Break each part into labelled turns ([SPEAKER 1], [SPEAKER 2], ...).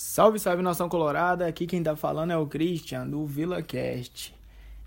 [SPEAKER 1] Salve, salve nação colorada. Aqui quem tá falando é o Christian do VilaCast.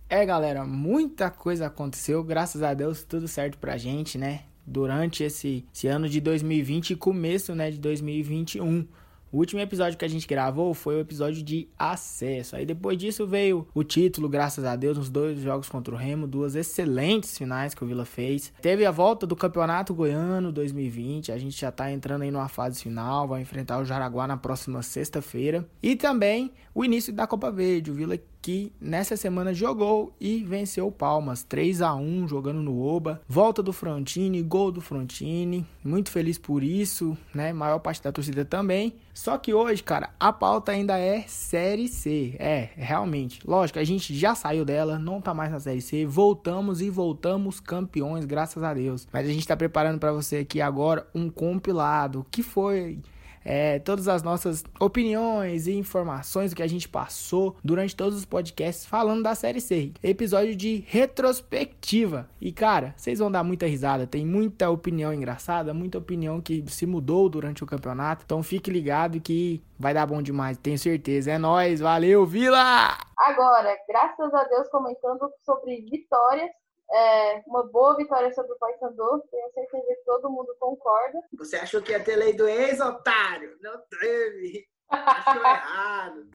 [SPEAKER 1] É, galera, muita coisa aconteceu, graças a Deus, tudo certo pra gente, né? Durante esse, esse ano de 2020 e começo, né, de 2021. O último episódio que a gente gravou foi o episódio de acesso. Aí depois disso veio o título, graças a Deus, nos dois jogos contra o Remo, duas excelentes finais que o Vila fez. Teve a volta do Campeonato Goiano 2020, a gente já tá entrando aí numa fase final, vai enfrentar o Jaraguá na próxima sexta-feira. E também o início da Copa Verde, o Vila que nessa semana jogou e venceu o Palmas 3 a 1 jogando no Oba. Volta do Frontini, gol do Frontini. Muito feliz por isso, né? Maior parte da torcida também. Só que hoje, cara, a pauta ainda é Série C. É, realmente. Lógico, a gente já saiu dela, não tá mais na Série C. Voltamos e voltamos campeões, graças a Deus. Mas a gente tá preparando para você aqui agora um compilado que foi é, todas as nossas opiniões e informações do que a gente passou durante todos os podcasts falando da série C. Episódio de retrospectiva. E cara, vocês vão dar muita risada, tem muita opinião engraçada, muita opinião que se mudou durante o campeonato. Então fique ligado que vai dar bom demais, tenho certeza. É nós, valeu, Vila!
[SPEAKER 2] Agora, graças a Deus comentando sobre vitórias é, uma boa vitória sobre o Paysandu. Tenho certeza que todo mundo concorda.
[SPEAKER 3] Você achou que ia ter lei do ex, otário? Não teve. Achou errado.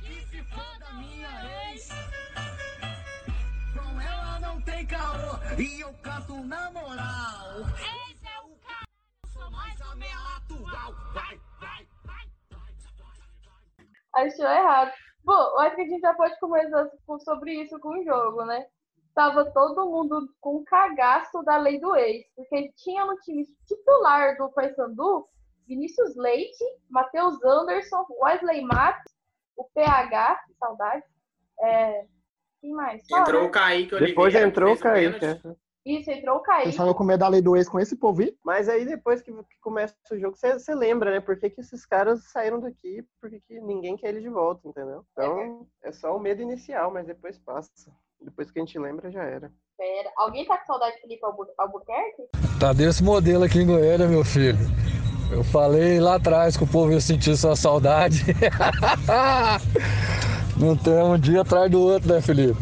[SPEAKER 4] Que se foda minha ex. Com ela não tem caô. E eu canto na moral. Esse é o cara. Sou mais a minha atual. Vai, vai, vai,
[SPEAKER 2] vai. Achou errado. Bom, acho que a gente já pode conversar sobre isso com o jogo, né? Tava todo mundo com cagaço da lei do ex, porque tinha no time titular do Paysandu Vinícius Leite, Matheus Anderson, Wesley Matos, o PH, que saudade. É, quem mais?
[SPEAKER 3] Entrou o Kaique
[SPEAKER 5] Oliveira. Depois entrou o Kaique. É.
[SPEAKER 2] Isso, entrou o Kaique.
[SPEAKER 6] Você estava com medo da lei do ex com esse povo?
[SPEAKER 5] Mas aí depois que, começa o jogo, você lembra, né? Por que, que esses caras saíram daqui? Por que, que ninguém quer ele de volta, entendeu? Então, é só o medo inicial, mas depois passa. Depois que a gente lembra, já era.
[SPEAKER 2] Pera, alguém tá com saudade de Felipe Albuquerque?
[SPEAKER 7] Tá desse modelo aqui em Goiânia, meu filho. Eu falei lá atrás que o povo ia sentir sua saudade. Não tem um dia atrás do outro, né, Felipe?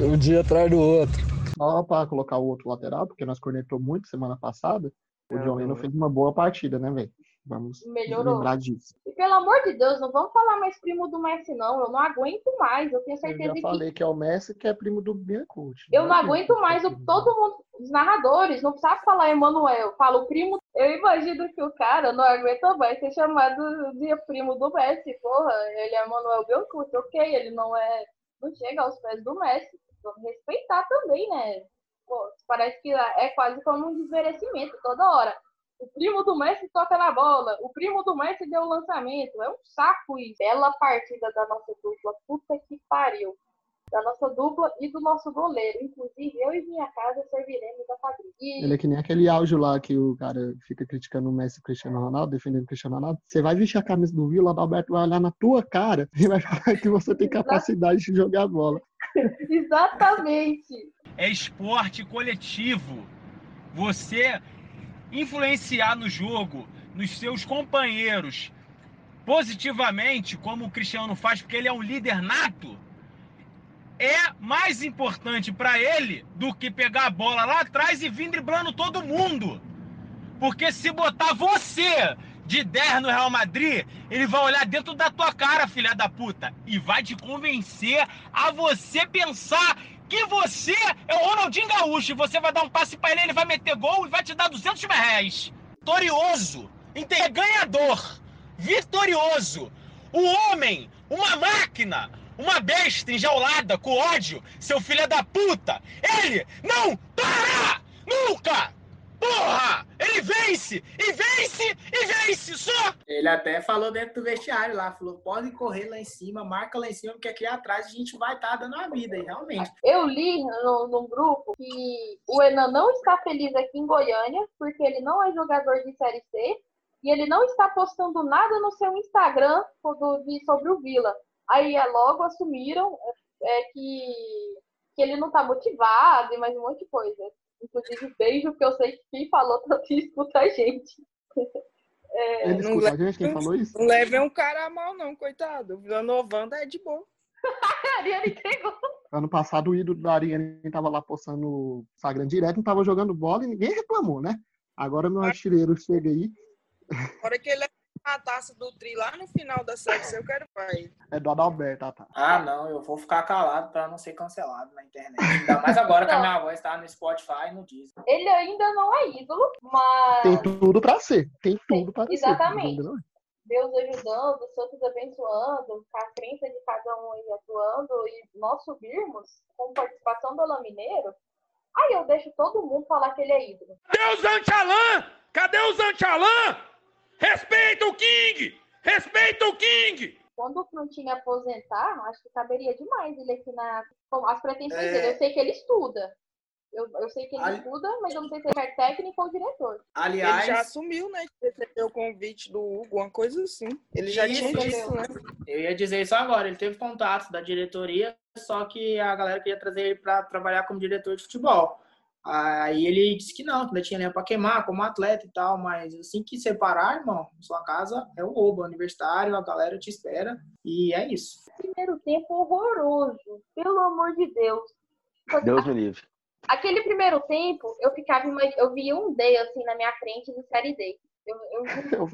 [SPEAKER 7] Um dia atrás do outro.
[SPEAKER 6] Só para colocar o outro lateral, porque nós cornetou muito semana passada, o John Lennon fez uma boa partida, né, velho? Vamos Melhorou. lembrar disso.
[SPEAKER 2] E pelo amor de Deus, não vamos falar mais primo do Messi, não. Eu não aguento mais. Eu tenho certeza
[SPEAKER 6] eu já falei que... é o Messi que é primo do Biancucci.
[SPEAKER 2] Eu não, aguento mais. O, todo mundo, os narradores, não precisa falar Emanuel. Fala o primo. Eu imagino que o cara não aguenta mais ser chamado de primo do Messi. Porra, ele é Emanuel Biancucci. Ok, ele não é. Não chega aos pés do Messi. Vamos respeitar também, né? Pô, parece que é quase como um desmerecimento toda hora. O primo do Messi toca na bola. O primo do Messi deu o lançamento. É um saco isso. Bela partida da nossa dupla. Puta que pariu. Da nossa dupla e do nosso goleiro. Inclusive, eu e minha casa serviremos a quadrilha. E...
[SPEAKER 6] Ele é que nem aquele áudio lá que o cara fica criticando o Messi e o Cristiano Ronaldo, defendendo o Cristiano Ronaldo. Você vai vestir a camisa do Vila, o Alberto vai olhar na tua cara e vai falar que você tem capacidade de jogar bola.
[SPEAKER 2] Exatamente.
[SPEAKER 8] É esporte coletivo. Você influenciar no jogo, nos seus companheiros, positivamente, como o Cristiano faz, porque ele é um líder nato, é mais importante para ele do que pegar a bola lá atrás e vir driblando todo mundo. Porque se botar você de 10 no Real Madrid, ele vai olhar dentro da tua cara, filha da puta, e vai te convencer a você pensar que você é o Ronaldinho Gaúcho você vai dar um passe para ele, ele vai meter gol e vai te dar 200 mil reais. Vitorioso, ganhador, vitorioso, o homem, uma máquina, uma besta enjaulada com ódio, seu filho da puta, ele não para nunca! Porra! Ele vence! E vence! E vence! Só!
[SPEAKER 3] Ele até falou dentro do vestiário lá, falou, pode correr lá em cima, marca lá em cima, porque aqui atrás a gente vai estar tá dando a vida, e realmente.
[SPEAKER 2] Eu li no, no grupo que o Enan não está feliz aqui em Goiânia, porque ele não é jogador de Série C, e ele não está postando nada no seu Instagram sobre o Vila. Aí é, logo assumiram é, que, que ele não está motivado e mais um monte de coisa. Inclusive, beijo, porque eu sei que quem falou tanto escuta a gente. É,
[SPEAKER 9] não
[SPEAKER 6] escuta a
[SPEAKER 9] leva-
[SPEAKER 6] gente, quem falou isso?
[SPEAKER 9] Não levem um cara a mal, não, coitado. O Novanda é de boa.
[SPEAKER 2] a Ariane entregou.
[SPEAKER 6] Ano passado o ídolo da Ariane tava lá postando no Instagram direto, não tava jogando bola e ninguém reclamou, né? Agora meu artilheiro chega aí,
[SPEAKER 9] Na hora que ele leva a taça do tri lá no final da série, eu quero vai.
[SPEAKER 6] é do Adalberto, tá, tá.
[SPEAKER 1] Ah, não, eu vou ficar calado pra não ser cancelado na internet. Ainda mais agora que a minha voz tá no Spotify e no Disney.
[SPEAKER 2] Ele ainda não é ídolo, mas
[SPEAKER 6] Tem tudo pra ser, tem tudo pra ser.
[SPEAKER 2] exatamente.
[SPEAKER 6] Não é.
[SPEAKER 2] Deus ajudando, os santos abençoando, a crença de cada um aí atuando e nós subirmos com participação do Alain Mineiro, aí eu deixo todo mundo falar que ele é ídolo.
[SPEAKER 10] Cadê o? Cadê o Zanchalan? Respeita o King! Respeita o King!
[SPEAKER 2] Quando o Frontinho aposentar, acho que caberia demais ele aqui na. com as pretensões
[SPEAKER 1] É.
[SPEAKER 2] dele. Eu sei que ele estuda. Eu, eu sei que ele
[SPEAKER 1] Ali-
[SPEAKER 2] estuda, mas eu não sei se ele é técnico ou diretor.
[SPEAKER 1] Aliás,
[SPEAKER 9] Ele já assumiu, né? Que recebeu o convite do Hugo, uma coisa assim. Ele já
[SPEAKER 1] Isso,
[SPEAKER 9] tinha
[SPEAKER 1] isso.
[SPEAKER 9] dito, né?
[SPEAKER 1] eu ia dizer isso agora. Ele teve contato da diretoria, só que a galera queria trazer ele pra trabalhar como diretor de futebol. Aí ele disse que não, que ainda tinha lenha pra queimar como atleta e tal, mas assim que separar, irmão, sua casa é o Oba, aniversário, a galera te espera e é isso.
[SPEAKER 2] Primeiro tempo horroroso, pelo amor de Deus.
[SPEAKER 11] Deus me livre.
[SPEAKER 2] Aquele primeiro tempo, eu ficava, eu via um D assim na minha frente de série D. Eu, eu, eu,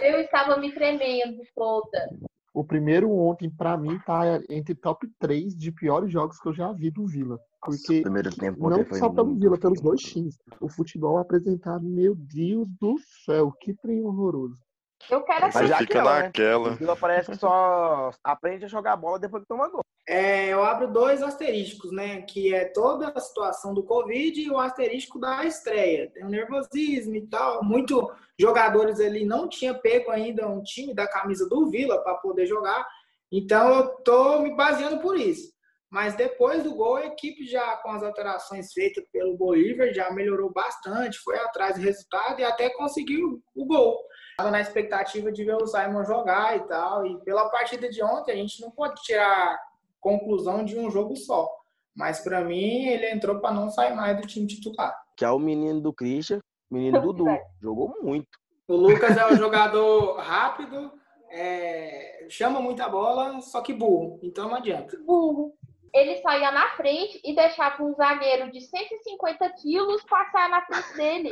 [SPEAKER 2] eu- eu estava me tremendo toda.
[SPEAKER 6] O primeiro ontem, pra mim, tá entre top 3 de piores jogos que eu já vi do Vila. Porque
[SPEAKER 11] Primeiro tempo
[SPEAKER 6] não
[SPEAKER 11] foi
[SPEAKER 6] só pelo
[SPEAKER 11] muito
[SPEAKER 6] Vila, pelos dois times. O futebol apresentado, meu Deus do céu, que trem horroroso.
[SPEAKER 2] Eu quero
[SPEAKER 11] Mas já
[SPEAKER 12] fica
[SPEAKER 11] aquela, né?
[SPEAKER 12] naquela.
[SPEAKER 11] O Vila parece que só aprende a jogar bola depois que toma gol.
[SPEAKER 1] É, eu abro dois asterísticos, né? Que é toda a situação do Covid e o asterístico da estreia. Tem o nervosismo e tal. Muitos jogadores ali não tinha pego ainda um time da camisa do Vila para poder jogar. Então eu tô me baseando por isso. Mas depois do gol, a equipe já com as alterações feitas pelo Bolívar já melhorou bastante, foi atrás do resultado e até conseguiu o gol. Estava na expectativa de ver o Simon jogar e tal. E pela partida de ontem, a gente não pode tirar conclusão de um jogo só. Mas para mim, ele entrou para não sair mais do time titular.
[SPEAKER 11] Que é o menino do Christian, menino Dudu. Jogou muito.
[SPEAKER 1] O Lucas é um jogador rápido, é, chama muita bola, só que burro. Então não adianta.
[SPEAKER 2] burro. Ele saía na frente e deixava um zagueiro de 150 quilos passar na frente dele.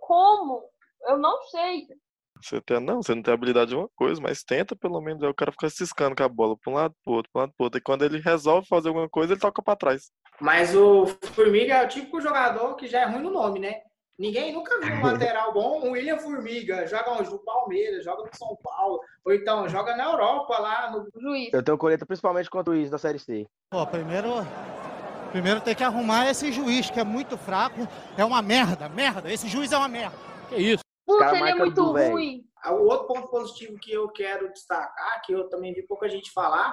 [SPEAKER 2] Como? Eu não sei.
[SPEAKER 12] Você tem, não, você não tem habilidade de uma coisa, mas tenta pelo menos. Aí o cara fica ciscando com a bola pra um lado, pro outro, pro lado, pro outro. E quando ele resolve fazer alguma coisa, ele toca pra trás.
[SPEAKER 1] Mas o Formiga é o típico jogador que já é ruim no nome, né? Ninguém nunca viu um lateral bom, um William Formiga, joga? No Palmeiras, joga no São Paulo, ou então joga na Europa, lá no
[SPEAKER 2] juiz.
[SPEAKER 11] Eu tenho colheita principalmente contra o juiz da Série C.
[SPEAKER 13] Pô, primeiro, primeiro tem que arrumar esse juiz, que é muito fraco. É uma merda, merda. Esse juiz é uma merda.
[SPEAKER 12] Que isso?
[SPEAKER 2] Puta, ele é muito ruim.
[SPEAKER 1] Ah, O outro ponto positivo que eu quero destacar, que eu também vi pouca gente falar,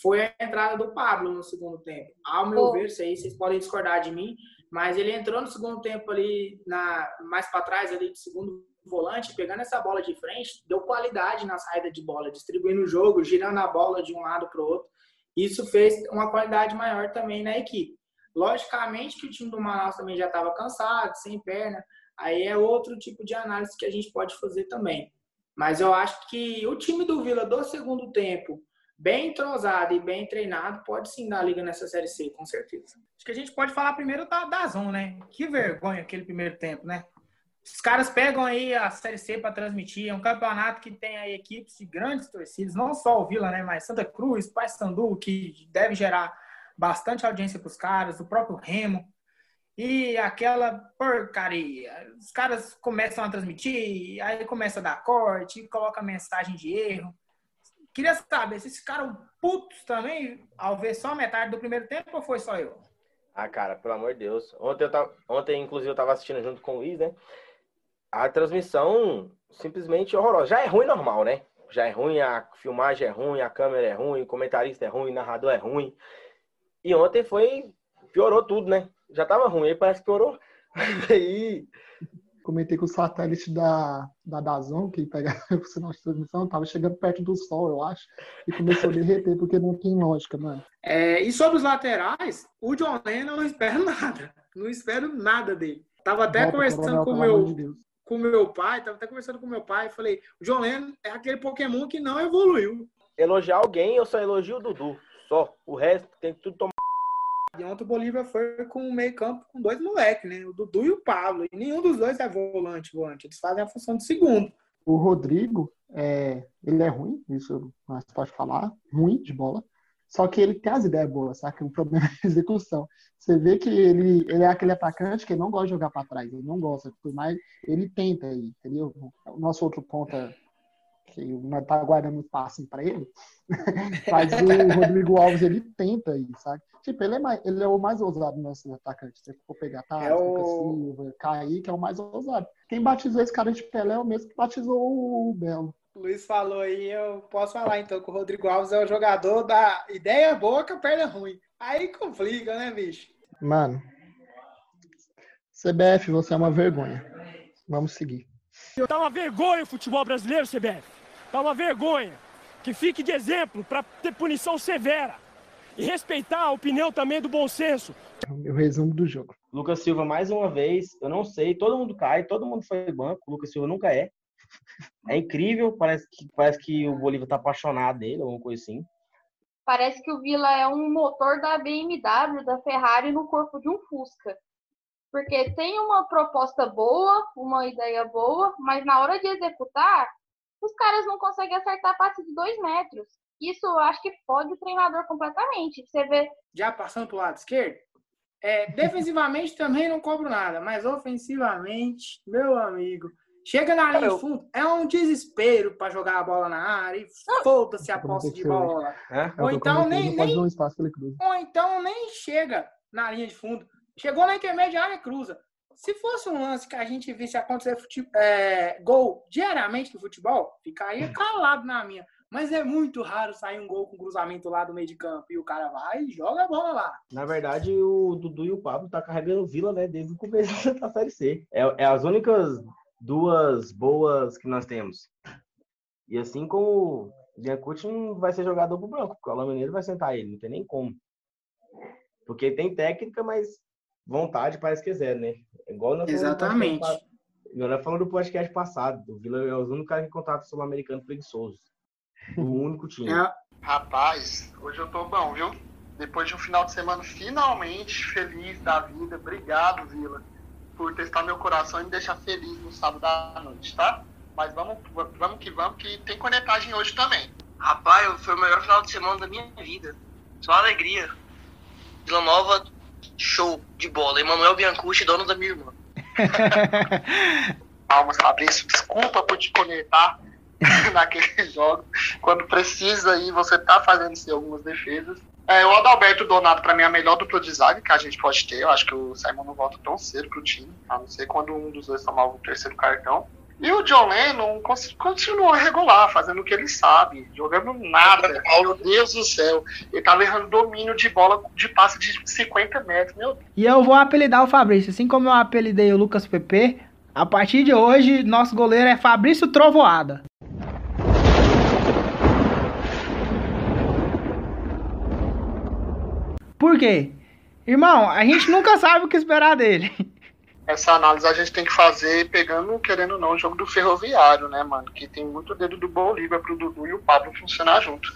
[SPEAKER 1] foi a entrada do Pablo no segundo tempo. Ao meu
[SPEAKER 2] Pô.
[SPEAKER 1] ver, isso aí vocês podem discordar de mim, mas ele entrou no segundo tempo ali, na, mais para trás ali, de segundo volante, pegando essa bola de frente, deu qualidade na saída de bola, distribuindo o jogo, girando a bola de um lado para o outro. Isso fez uma qualidade maior também na equipe. Logicamente que o time do Manaus também já estava cansado, sem perna, aí é outro tipo de análise que a gente pode fazer também. Mas eu acho que o time do Vila do segundo tempo, bem entrosado e bem treinado, pode sim dar liga nessa Série C, com certeza. Acho que a gente pode falar primeiro da, da Zon, né? Que vergonha aquele primeiro tempo, né? Os caras pegam aí a Série C para transmitir. É um campeonato que tem aí equipes de grandes torcidas, não só o Vila, né? Mas Santa Cruz, Paysandu, que deve gerar bastante audiência para os caras, o próprio Remo. E aquela porcaria. Os caras começam a transmitir, aí começa a dar corte, coloca mensagem de erro. Queria saber se esses caras putos também, ao ver só metade do primeiro tempo, ou foi só eu?
[SPEAKER 11] Ah, cara, pelo amor de Deus. Ontem, eu tava, ontem inclusive, eu tava assistindo junto com o Luiz, né? A transmissão simplesmente horrorosa. Já é ruim normal, né? Já é ruim, a filmagem é ruim, a câmera é ruim, o comentarista é ruim, o narrador é ruim. E ontem foi. piorou tudo, né? Já tava ruim, aí parece que piorou. Aí.
[SPEAKER 6] Comentei com o satélite da, da Dazon, que pega o sinal de transmissão, tava chegando perto do sol, eu acho, e começou a derreter, porque não tem lógica, mano.
[SPEAKER 1] É, e sobre os laterais, o John Lennon eu não espero nada. Não espero nada dele. Tava até
[SPEAKER 6] Volta,
[SPEAKER 1] conversando
[SPEAKER 6] Coronel,
[SPEAKER 1] com o meu,
[SPEAKER 6] de Deus.
[SPEAKER 3] Com meu pai, tava até conversando com meu pai, falei, o John Lennon é aquele Pokémon que não evoluiu.
[SPEAKER 11] Elogiar alguém, eu só elogio o Dudu. Só. O resto tem que tudo tomar.
[SPEAKER 3] E ontem o Bolívia foi com o meio campo com dois moleques, né? O Dudu e o Pablo. E nenhum dos dois é volante, volante. Eles fazem a função de segundo.
[SPEAKER 6] O Rodrigo, é, ele é ruim, isso nós pode falar, ruim de bola. Só que ele tem as ideias boas, sabe? O problema é a execução. Você vê que ele, ele é aquele atacante que não gosta de jogar para trás, ele não gosta, por mais ele tenta aí, entendeu? O nosso outro ponta que não tá guardando espaço para ele, mas o Rodrigo Alves ele tenta aí, sabe? Tipo, ele é, mais, ele é o mais ousado dos nossos atacantes. Se for pegar tá,
[SPEAKER 3] É o-
[SPEAKER 6] Silva, Kaique é o mais ousado. Quem batizou esse cara de Pelé é o mesmo que batizou o Belo.
[SPEAKER 3] O Luiz falou aí, eu posso falar então que o Rodrigo Alves é o jogador da ideia boa com a perna ruim. Aí complica, né, bicho?
[SPEAKER 6] Mano, CBF, você é uma vergonha. Vamos seguir.
[SPEAKER 10] Tá uma vergonha o futebol brasileiro, CBF. Tá uma vergonha. Que fique de exemplo para ter punição severa. E respeitar a opinião também do bom senso.
[SPEAKER 6] É o meu resumo do jogo.
[SPEAKER 11] Lucas Silva, mais uma vez, eu não sei, todo mundo cai, todo mundo foi banco, o Lucas Silva nunca é. É incrível, parece que, parece que o Bolívia tá apaixonado dele, alguma coisa assim.
[SPEAKER 2] Parece que o Vila é um motor da BMW, da Ferrari no corpo de um Fusca. Porque tem uma proposta boa, uma ideia boa, mas na hora de executar, os caras não conseguem acertar passe de dois metros. Isso eu acho que fode o treinador completamente. Você vê
[SPEAKER 3] Já passando pro lado esquerdo, é, defensivamente também não cobro nada, mas ofensivamente, meu amigo, chega na linha de fundo, é um desespero para jogar a bola na área e foda-se a posse de bola.
[SPEAKER 11] É?
[SPEAKER 3] Ou então nem, nem
[SPEAKER 6] um espaço
[SPEAKER 3] ou então nem chega na linha de fundo. Chegou na intermediária cruza. Se fosse um lance que a gente visse acontecer fute- é, gol diariamente no futebol, ficaria calado na minha. Mas é muito raro sair um gol com cruzamento lá do meio de campo e o cara vai e joga a bola lá.
[SPEAKER 11] Na verdade, o Dudu e o Pablo tá carregando o Vila, né, desde o começo da Série C. É, é as únicas duas boas que nós temos. E assim como o Biancucci não vai ser jogador pro branco, porque o Alain Mineiro vai sentar ele, não tem nem como. Porque tem técnica, mas vontade parece que é zero, né? Igual nós
[SPEAKER 3] Exatamente.
[SPEAKER 11] nós falamos do podcast passado. O Vila é o único cara que contrata o sul-americano preguiçoso. O único time.
[SPEAKER 3] É,
[SPEAKER 14] Rapaz, hoje eu tô bom, viu? Depois de um final de semana finalmente feliz da vida. Obrigado, Vila, por testar meu coração e me deixar feliz no sábado à noite, tá? Mas vamos, vamos que vamos, que tem conectagem hoje também.
[SPEAKER 15] Rapaz, foi o melhor final de semana da minha vida. Só alegria. Vila Nova, show de bola. Emanuel Biancucci, dono da minha irmã.
[SPEAKER 14] Calma, Fabrício, desculpa por te conectar naquele jogo. Quando precisa aí, você tá fazendo sim, algumas defesas. É, o Adalberto Donato, pra mim, é a melhor dupla de zaga que a gente pode ter. Eu acho que o Simon não volta tão cedo pro time, a não ser quando um dos dois tomar o terceiro cartão. E o John Lennon continua regular, fazendo o que ele sabe, jogando nada. Meu Deus do céu. Ele tava errando domínio de bola de passe de 50 metros. Meu
[SPEAKER 1] E eu vou apelidar o Fabrício, assim como eu apelidei o Lucas PP. A partir de hoje, nosso goleiro é Fabrício Trovoada. Por quê? Irmão, a gente nunca sabe o que esperar dele.
[SPEAKER 14] essa análise a gente tem que fazer pegando, querendo ou não, o jogo do Ferroviário, né, mano? Que tem muito dedo do Bolívia pro Dudu e o Pablo funcionar junto.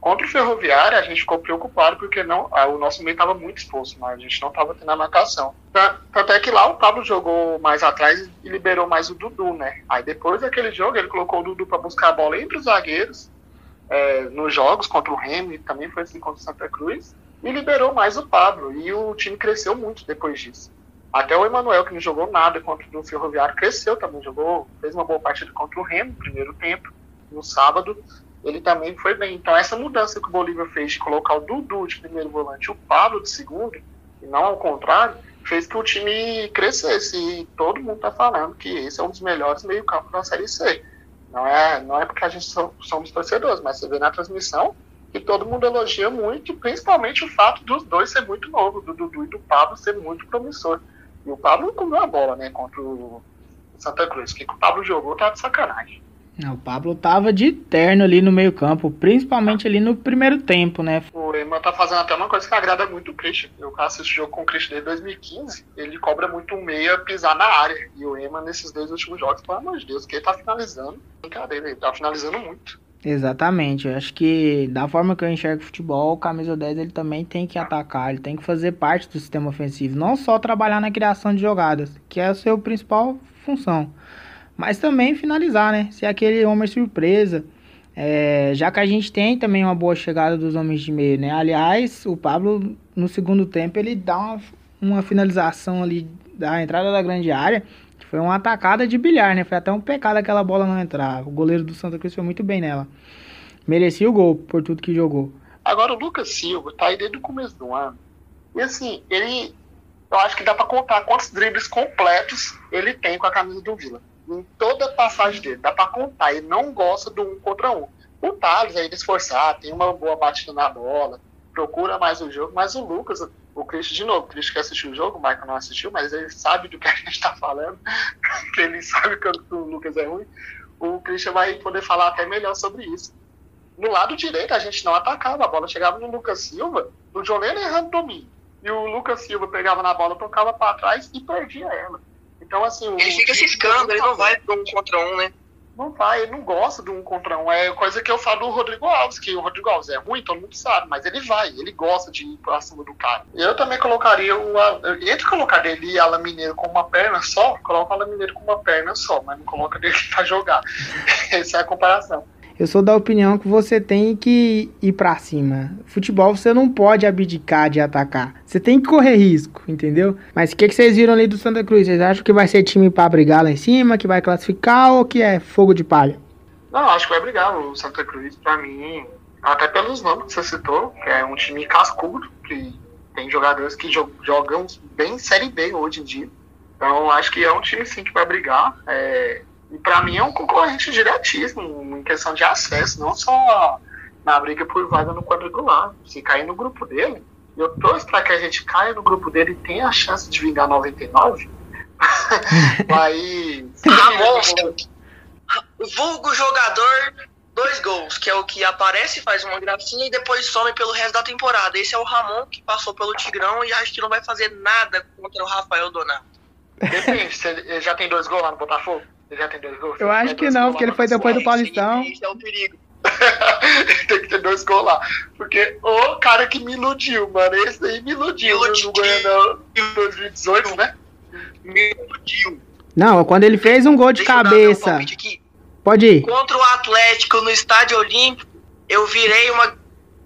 [SPEAKER 14] Contra o Ferroviário, a gente ficou preocupado porque não, ah, o nosso meio estava muito exposto, mas a gente não estava tendo a marcação. Tan- Tanto é que lá o Pablo jogou mais atrás e liberou mais o Dudu, né? Aí depois daquele jogo, ele colocou o Dudu para buscar a bola entre os zagueiros, é, nos jogos contra o Remy, também foi assim contra o Santa Cruz, e liberou mais o Pablo. E o time cresceu muito depois disso. Até o Emanuel, que não jogou nada contra o Ferroviário, cresceu também, jogou, fez uma boa partida contra o Remo no primeiro tempo, no sábado, ele também foi bem. Então essa mudança que o Bolívia fez de colocar o Dudu de primeiro volante e o Pablo de segundo, e não ao contrário, fez que o time crescesse. E todo mundo está falando que esse é um dos melhores meio-campo da Série C. Não é, não é porque a gente so- somos torcedores, mas você vê na transmissão que todo mundo elogia muito, principalmente o fato dos dois ser muito novo, do Dudu e do Pablo ser muito promissor. E o Pablo comeu a bola, né, contra o Santa Cruz. O que o Pablo jogou tá de sacanagem.
[SPEAKER 1] Não, o Pablo tava de terno ali no meio campo, principalmente ali no primeiro tempo, né?
[SPEAKER 14] O Ema tá fazendo até uma coisa que agrada muito o Christian. Eu assisto jogo com o Christian desde 2015, ele cobra muito um meia pisar na área. E o Ema, nesses dois últimos jogos, pelo amor de Deus, que ele tá finalizando. Brincadeira, ele tá finalizando muito.
[SPEAKER 1] Exatamente, eu acho que da forma que eu enxergo o futebol, o camisa 10 ele também tem que atacar, ele tem que fazer parte do sistema ofensivo, não só trabalhar na criação de jogadas, que é a sua principal função, mas também finalizar, né? Ser aquele homem surpresa, é, já que a gente tem também uma boa chegada dos homens de meio, né? Aliás, o Pablo no segundo tempo ele dá uma, uma finalização ali da entrada da grande área foi uma atacada de bilhar, né? Foi até um pecado aquela bola não entrar. O goleiro do Santa Cruz foi muito bem nela. Merecia o gol por tudo que jogou.
[SPEAKER 14] Agora o Lucas Silva tá aí desde o começo do ano. E assim, ele. Eu acho que dá pra contar quantos dribles completos ele tem com a camisa do Vila. Em toda a passagem dele, dá pra contar. Ele não gosta do um contra um. O Thales aí, ele esforçar, tem uma boa batida na bola, procura mais o jogo, mas o Lucas, o Christian, de novo, o Christian que assistiu o jogo, o Michael não assistiu, mas ele sabe do que a gente está falando, ele sabe que o Lucas é ruim, o Christian vai poder falar até melhor sobre isso. No lado direito, a gente não atacava, a bola chegava no Lucas Silva, o Jolene errando o domínio, e o Lucas Silva pegava na bola, tocava para trás e perdia ela. Então, assim...
[SPEAKER 15] Ele fica ciscando, ele não vai para um contra um, né?
[SPEAKER 14] Não vai, ele não gosta do um contra um. É coisa que eu falo do Rodrigo Alves, que o Rodrigo Alves é ruim, todo mundo sabe, mas ele vai, ele gosta de ir pra cima do cara. Eu também colocaria o. Entre colocar dele e Alan Mineiro com uma perna só, coloca o Alan Mineiro com uma perna só, mas não coloca dele pra jogar. Essa é a comparação.
[SPEAKER 1] Eu sou da opinião que você tem que ir para cima. Futebol você não pode abdicar de atacar. Você tem que correr risco, entendeu? Mas o que, que vocês viram ali do Santa Cruz? Vocês acham que vai ser time para brigar lá em cima, que vai classificar ou que é fogo de palha?
[SPEAKER 14] Não, acho que vai brigar. O Santa Cruz, para mim, até pelos nomes que você citou, que é um time cascudo, que tem jogadores que jogam bem Série B hoje em dia. Então, acho que é um time sim que vai brigar. É, e para mim é um concorrente diretíssimo em questão de acesso, não só na briga por vaga no quadrangular. Se cair no grupo dele, eu torço para que a gente caia no grupo dele e tenha a chance de vingar 99. Aí.
[SPEAKER 15] Ramon, vulgo jogador, dois gols, que é o que aparece, faz uma gracinha e depois some pelo resto da temporada. Esse é o Ramon que passou pelo Tigrão e acho que não vai fazer nada contra o Rafael Donato.
[SPEAKER 14] Depende, ele já tem dois gols lá no Botafogo? Ele já tem dois gols?
[SPEAKER 1] Eu acho que não, porque ele foi depois do Paulistão.
[SPEAKER 15] É o perigo.
[SPEAKER 14] tem que ter dois gols lá. Porque o cara que me iludiu, mano. Esse aí me iludiu
[SPEAKER 15] Me
[SPEAKER 14] no Goianão em 2018, né?
[SPEAKER 15] Me iludiu.
[SPEAKER 1] Não, quando ele fez um gol de
[SPEAKER 15] Deixa eu dar meu
[SPEAKER 1] cabeça. Pode ir.
[SPEAKER 15] Contra o Atlético no Estádio Olímpico, eu virei uma,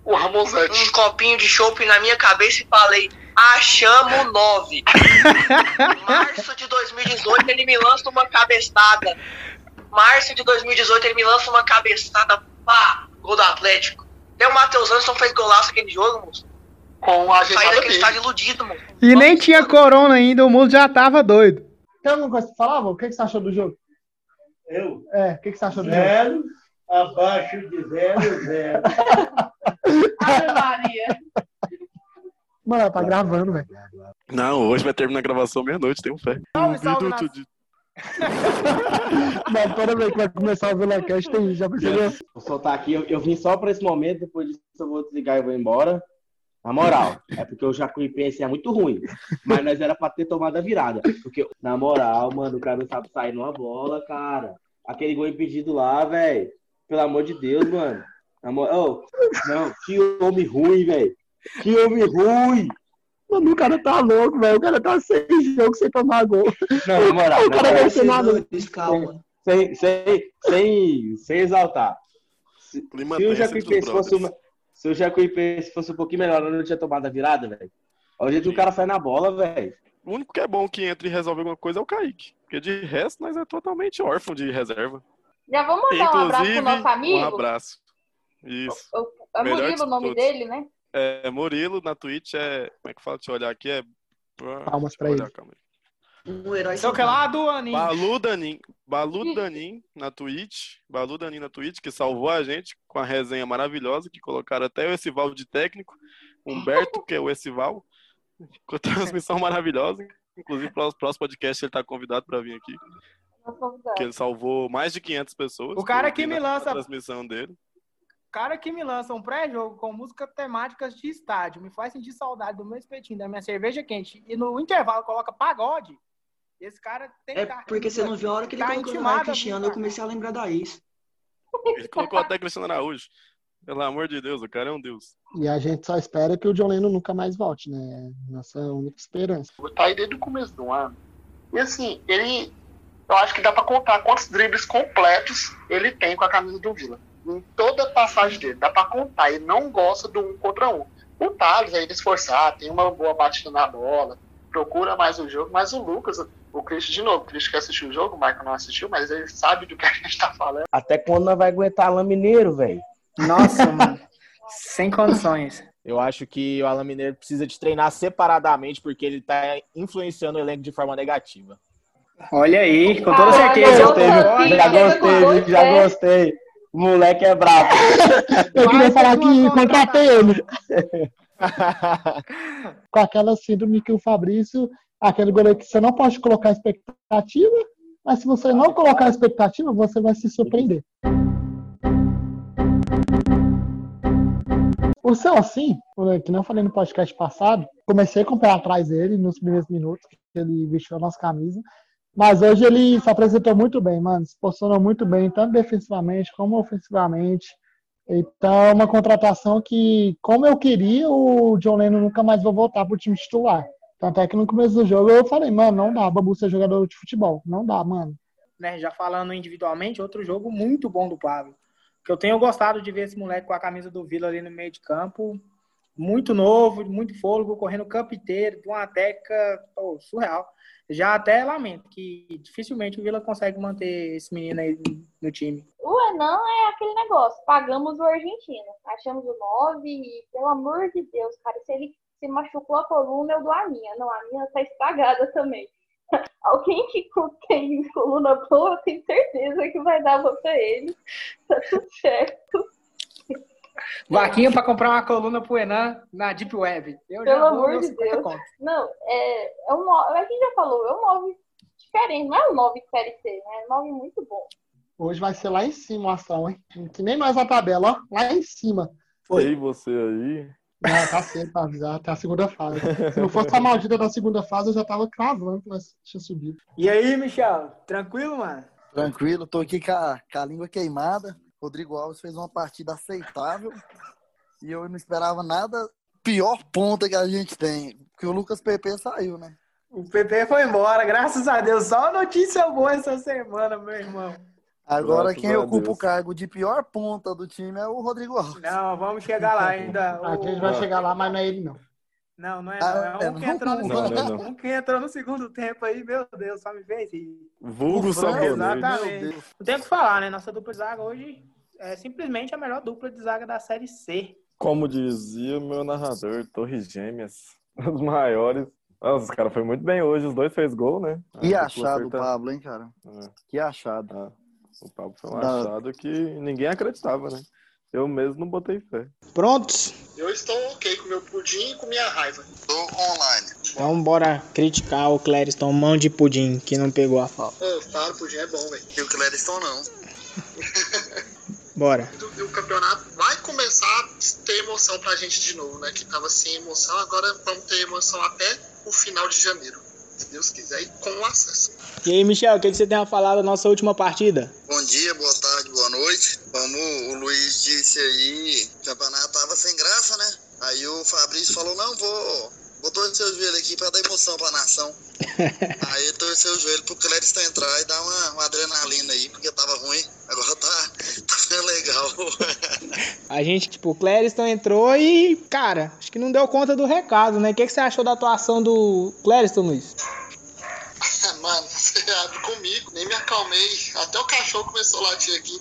[SPEAKER 14] O Ramonzete.
[SPEAKER 15] um copinho de chopp na minha cabeça e falei: achamos nove. Março de 2018 ele me lança uma cabeçada. Março de 2018 ele me lança uma cabeçada. Pá! Gol do Atlético. Até o Matheus Anderson fez golaço aquele jogo, moço.
[SPEAKER 14] Com a
[SPEAKER 15] Saí
[SPEAKER 14] ajeitada
[SPEAKER 15] daquele
[SPEAKER 14] dele.
[SPEAKER 15] estádio iludido, mano.
[SPEAKER 1] E nem tinha corona ainda, o mundo já tava doido.
[SPEAKER 6] Tem alguma coisa pra falar? O que, que você achou do jogo?
[SPEAKER 16] Eu?
[SPEAKER 6] É, o que, que você achou do jogo?
[SPEAKER 16] Zero, abaixo de zero, zero.
[SPEAKER 2] Ave Maria.
[SPEAKER 6] Mano, tá gravando, velho.
[SPEAKER 12] Não, hoje vai terminar a gravação meia-noite, tenho fé.
[SPEAKER 1] Salve, salve, nação.
[SPEAKER 12] de-
[SPEAKER 6] Mas toda vez que vai começar o VelaCast, tem gente, já percebeu?
[SPEAKER 17] Vou soltar aqui, eu, eu vim só pra esse momento, depois disso eu vou desligar e vou embora. Na moral, é porque o Jacuipense é muito ruim. Mas nós era pra ter tomado a virada. Porque, na moral, mano, o cara não sabe sair numa bola, cara. Aquele gol impedido lá, velho. Pelo amor de Deus, mano. Na mo- Ô, não, que homem ruim, velho. Que homem ruim.
[SPEAKER 6] Mano, o cara tá louco, velho. O cara tá seis jogos sem tomar gol.
[SPEAKER 17] Não, na moral,
[SPEAKER 6] O cara vai ser nada.
[SPEAKER 17] Sem, sem, sem, sem, sem exaltar. Se,
[SPEAKER 12] Clima
[SPEAKER 17] se o Jacuipense fosse uma, se o Jacuipense fosse um pouquinho melhor, eu não tinha tomado a virada, velho. Olha o jeito que o cara sai na bola, velho.
[SPEAKER 12] O único que é bom que entra e resolve alguma coisa é o Kaique. Porque de resto, nós é totalmente órfão de reserva.
[SPEAKER 2] Já vou mandar um abraço pro nosso amigo.
[SPEAKER 12] um abraço. Isso.
[SPEAKER 2] É
[SPEAKER 12] Melhor
[SPEAKER 2] Murilo o nome
[SPEAKER 12] todos.
[SPEAKER 2] dele, né?
[SPEAKER 12] É, Murilo na Twitch é. Como é que fala? Deixa eu olhar aqui. É.
[SPEAKER 6] Palmas pra ele.
[SPEAKER 12] calma.
[SPEAKER 15] Um herói
[SPEAKER 1] Sei o que lá do Aninho.
[SPEAKER 12] Balu Danin, Balu Danin na Twitch, Balu Danin na Twitch, que salvou a gente com a resenha maravilhosa, que colocaram até o Essival de técnico, Humberto, que é o Essival, com a transmissão maravilhosa. Inclusive, para o próximo podcast ele está convidado para vir aqui. que ele salvou mais de 500 pessoas.
[SPEAKER 1] O cara que me lança-
[SPEAKER 12] transmissão dele.
[SPEAKER 1] Cara que me lança um pré-jogo com música temáticas de estádio, me faz sentir saudade do meu espetinho, da minha cerveja quente, e no intervalo coloca pagode, esse cara tem
[SPEAKER 18] É
[SPEAKER 1] que tá-
[SPEAKER 18] porque você não viu a hora que ele
[SPEAKER 1] tá
[SPEAKER 18] colocou o Cristiano, eu comecei a lembrar da ex.
[SPEAKER 12] Ele colocou até Cristiano Araújo. Pelo amor de Deus, o cara é um deus.
[SPEAKER 6] E a gente só espera que o John Lennon nunca mais volte, né? Nossa única esperança.
[SPEAKER 14] Tá aí desde o começo do ano. E assim, ele. Eu acho que dá pra contar quantos dribles completos ele tem com a camisa do Vila. Em toda a passagem dele, dá pra contar. Ele não gosta do um contra um. O Thales aí de esforçar, tem uma boa batida na bola, procura mais o jogo, mas o Lucas, o Cristo, de novo, o Cristo que assistiu o jogo, o Michael não assistiu, mas ele sabe do que a gente tá falando.
[SPEAKER 17] Até quando nós vai aguentar Alain Mineiro, velho?
[SPEAKER 1] Nossa, mano. Sem condições.
[SPEAKER 19] Eu acho que o Alan Mineiro precisa de treinar separadamente porque ele tá influenciando o elenco de forma negativa.
[SPEAKER 1] Olha aí, com
[SPEAKER 6] Ah,
[SPEAKER 1] toda certeza.
[SPEAKER 17] Já gostei,
[SPEAKER 1] Olha,
[SPEAKER 17] já gostei, já gostei. O moleque é brabo.
[SPEAKER 6] Eu queria falar que contratei ele. Com aquela síndrome que o Fabrício, aquele goleiro que você não pode colocar expectativa, mas se você não colocar expectativa, você vai se surpreender. O seu assim, que não falei no podcast passado, comecei com o pé atrás dele nos primeiros minutos, que ele vestiu a nossa camisa. Mas hoje ele se apresentou muito bem, mano. Se posicionou muito bem, tanto defensivamente como ofensivamente. Então, é uma contratação que, como eu queria, o John Lennon nunca mais vai voltar pro time titular. Tanto é que no começo do jogo eu falei, mano, não dá, Babu ser jogador de futebol. Não dá, mano.
[SPEAKER 1] né, já falando individualmente, outro jogo muito bom do Pablo. Que eu tenho gostado de ver esse moleque com a camisa do Vila ali no meio de campo. Muito novo, muito fôlego, correndo o campo inteiro, de uma técnica pô, surreal. Já até lamento que dificilmente o Vila consegue manter esse menino aí no time.
[SPEAKER 2] O Enan é aquele negócio. Pagamos o argentino. Achamos o 9 e, pelo amor de Deus, cara, se ele se machucou a coluna, eu dou a minha. Não, a minha tá estragada também. Alguém que tem coluna boa, eu tenho certeza que vai dar pra ele. Tá tudo certo.
[SPEAKER 1] Vaquinha para comprar uma coluna pro Enan na Deep Web. Eu
[SPEAKER 2] Pelo amor de
[SPEAKER 1] 50
[SPEAKER 2] Deus.
[SPEAKER 1] conto.
[SPEAKER 2] Não, é, é um 9. A gente já falou, é um 9 diferente. Não é um 9 série C, né? É um 9 muito bom.
[SPEAKER 6] Hoje vai ser lá em cima a ação, hein? Que nem nós na tabela, ó. Lá em cima.
[SPEAKER 12] Ei, você aí.
[SPEAKER 6] Não, tá cedo pra avisar, até a segunda fase. Se não fosse a maldita da segunda fase, eu já tava cravando que nós tinha subido.
[SPEAKER 1] E aí, Michel? Tranquilo, mano?
[SPEAKER 20] Tranquilo, tô aqui com a, com a língua queimada. Rodrigo Alves fez uma partida aceitável. E eu não esperava nada pior ponta que a gente tem. Porque o Lucas PP saiu, né?
[SPEAKER 1] O PP foi embora, graças a Deus. Só notícia boa essa semana, meu irmão.
[SPEAKER 20] Agora quem ocupa
[SPEAKER 1] Deus.
[SPEAKER 20] o cargo de pior ponta do time é o Rodrigo Alves.
[SPEAKER 1] Não, vamos chegar lá ainda.
[SPEAKER 6] A gente vai chegar lá, mas não é ele, não.
[SPEAKER 1] Não, não é,
[SPEAKER 20] Ah,
[SPEAKER 1] não. É um
[SPEAKER 20] é,
[SPEAKER 1] que
[SPEAKER 20] não.
[SPEAKER 1] entrou no
[SPEAKER 20] Não,
[SPEAKER 1] segundo,
[SPEAKER 20] não é não.
[SPEAKER 1] um que entrou no segundo tempo aí, meu Deus, só me fez rir.
[SPEAKER 12] Vulgo sabonete.
[SPEAKER 1] Exatamente.
[SPEAKER 12] Meu Deus.
[SPEAKER 1] Não tem o que falar, né? Nossa dupla de zaga hoje é simplesmente a melhor dupla de zaga da Série C.
[SPEAKER 12] Como dizia o meu narrador, Torres Gêmeas, os maiores. Nossa, os caras foi muito bem hoje, os dois fez gol, né?
[SPEAKER 20] Que
[SPEAKER 12] A
[SPEAKER 20] achado o Pablo, hein, cara?
[SPEAKER 12] É.
[SPEAKER 20] Que achado.
[SPEAKER 12] Ah, o Pablo foi um
[SPEAKER 20] Da-
[SPEAKER 12] achado que ninguém acreditava, né? Eu mesmo não botei fé.
[SPEAKER 1] Prontos?
[SPEAKER 14] Eu estou ok com meu pudim e com minha raiva. Estou online.
[SPEAKER 1] Então bora criticar o Clériston mão de pudim que não pegou a falta.
[SPEAKER 14] Ô, fala, pudim é bom, velho. E o Clériston não.
[SPEAKER 1] Bora.
[SPEAKER 14] E o campeonato vai começar a ter emoção pra gente de novo, né? Que tava sem emoção, agora vamos ter emoção até o final de janeiro. Se Deus quiser, e com o acesso.
[SPEAKER 1] E aí, Michel, o que, que você tem a falar da nossa última partida?
[SPEAKER 21] Bom dia, boa tarde, boa noite. Como o Luiz disse aí, o campeonato tava sem graça, né? Aí o Fabrício falou, não, vou, vou torcer o joelho aqui pra dar emoção pra nação. aí torceu o joelho pro Clériston entrar e dar uma, uma adrenalina aí, porque tava ruim. Agora tá, tá legal.
[SPEAKER 1] A gente, tipo, o Clériston entrou e, cara, acho que não deu conta do recado, né? O que, que você achou da atuação do Clériston, Luiz?
[SPEAKER 14] Mano, você abre comigo, nem me acalmei. Até o cachorro começou a latir aqui.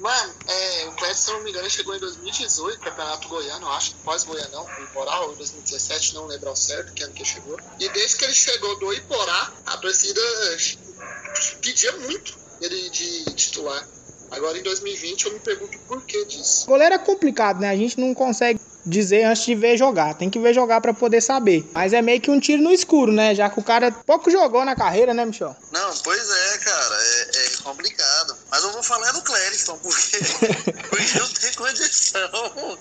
[SPEAKER 14] Mano, é, o Cléber, se não me engano, chegou em 2018, Campeonato Goiano, eu acho, pós-Goianão, o Iporá, ou 2017, não lembro ao certo que ano que ele chegou. E desde que ele chegou do Iporá, a torcida pedia muito ele de titular. Agora em 2020 eu me pergunto por que disso.
[SPEAKER 1] O goleiro é complicado, né? A gente não consegue dizer antes de ver jogar. Tem que ver jogar pra poder saber. Mas é meio que um tiro no escuro, né? Já que o cara pouco jogou na carreira, né, Michel?
[SPEAKER 21] Não, pois é, cara, é, é complicado. Mas eu vou falar do Clériston, porque, porque não tem condição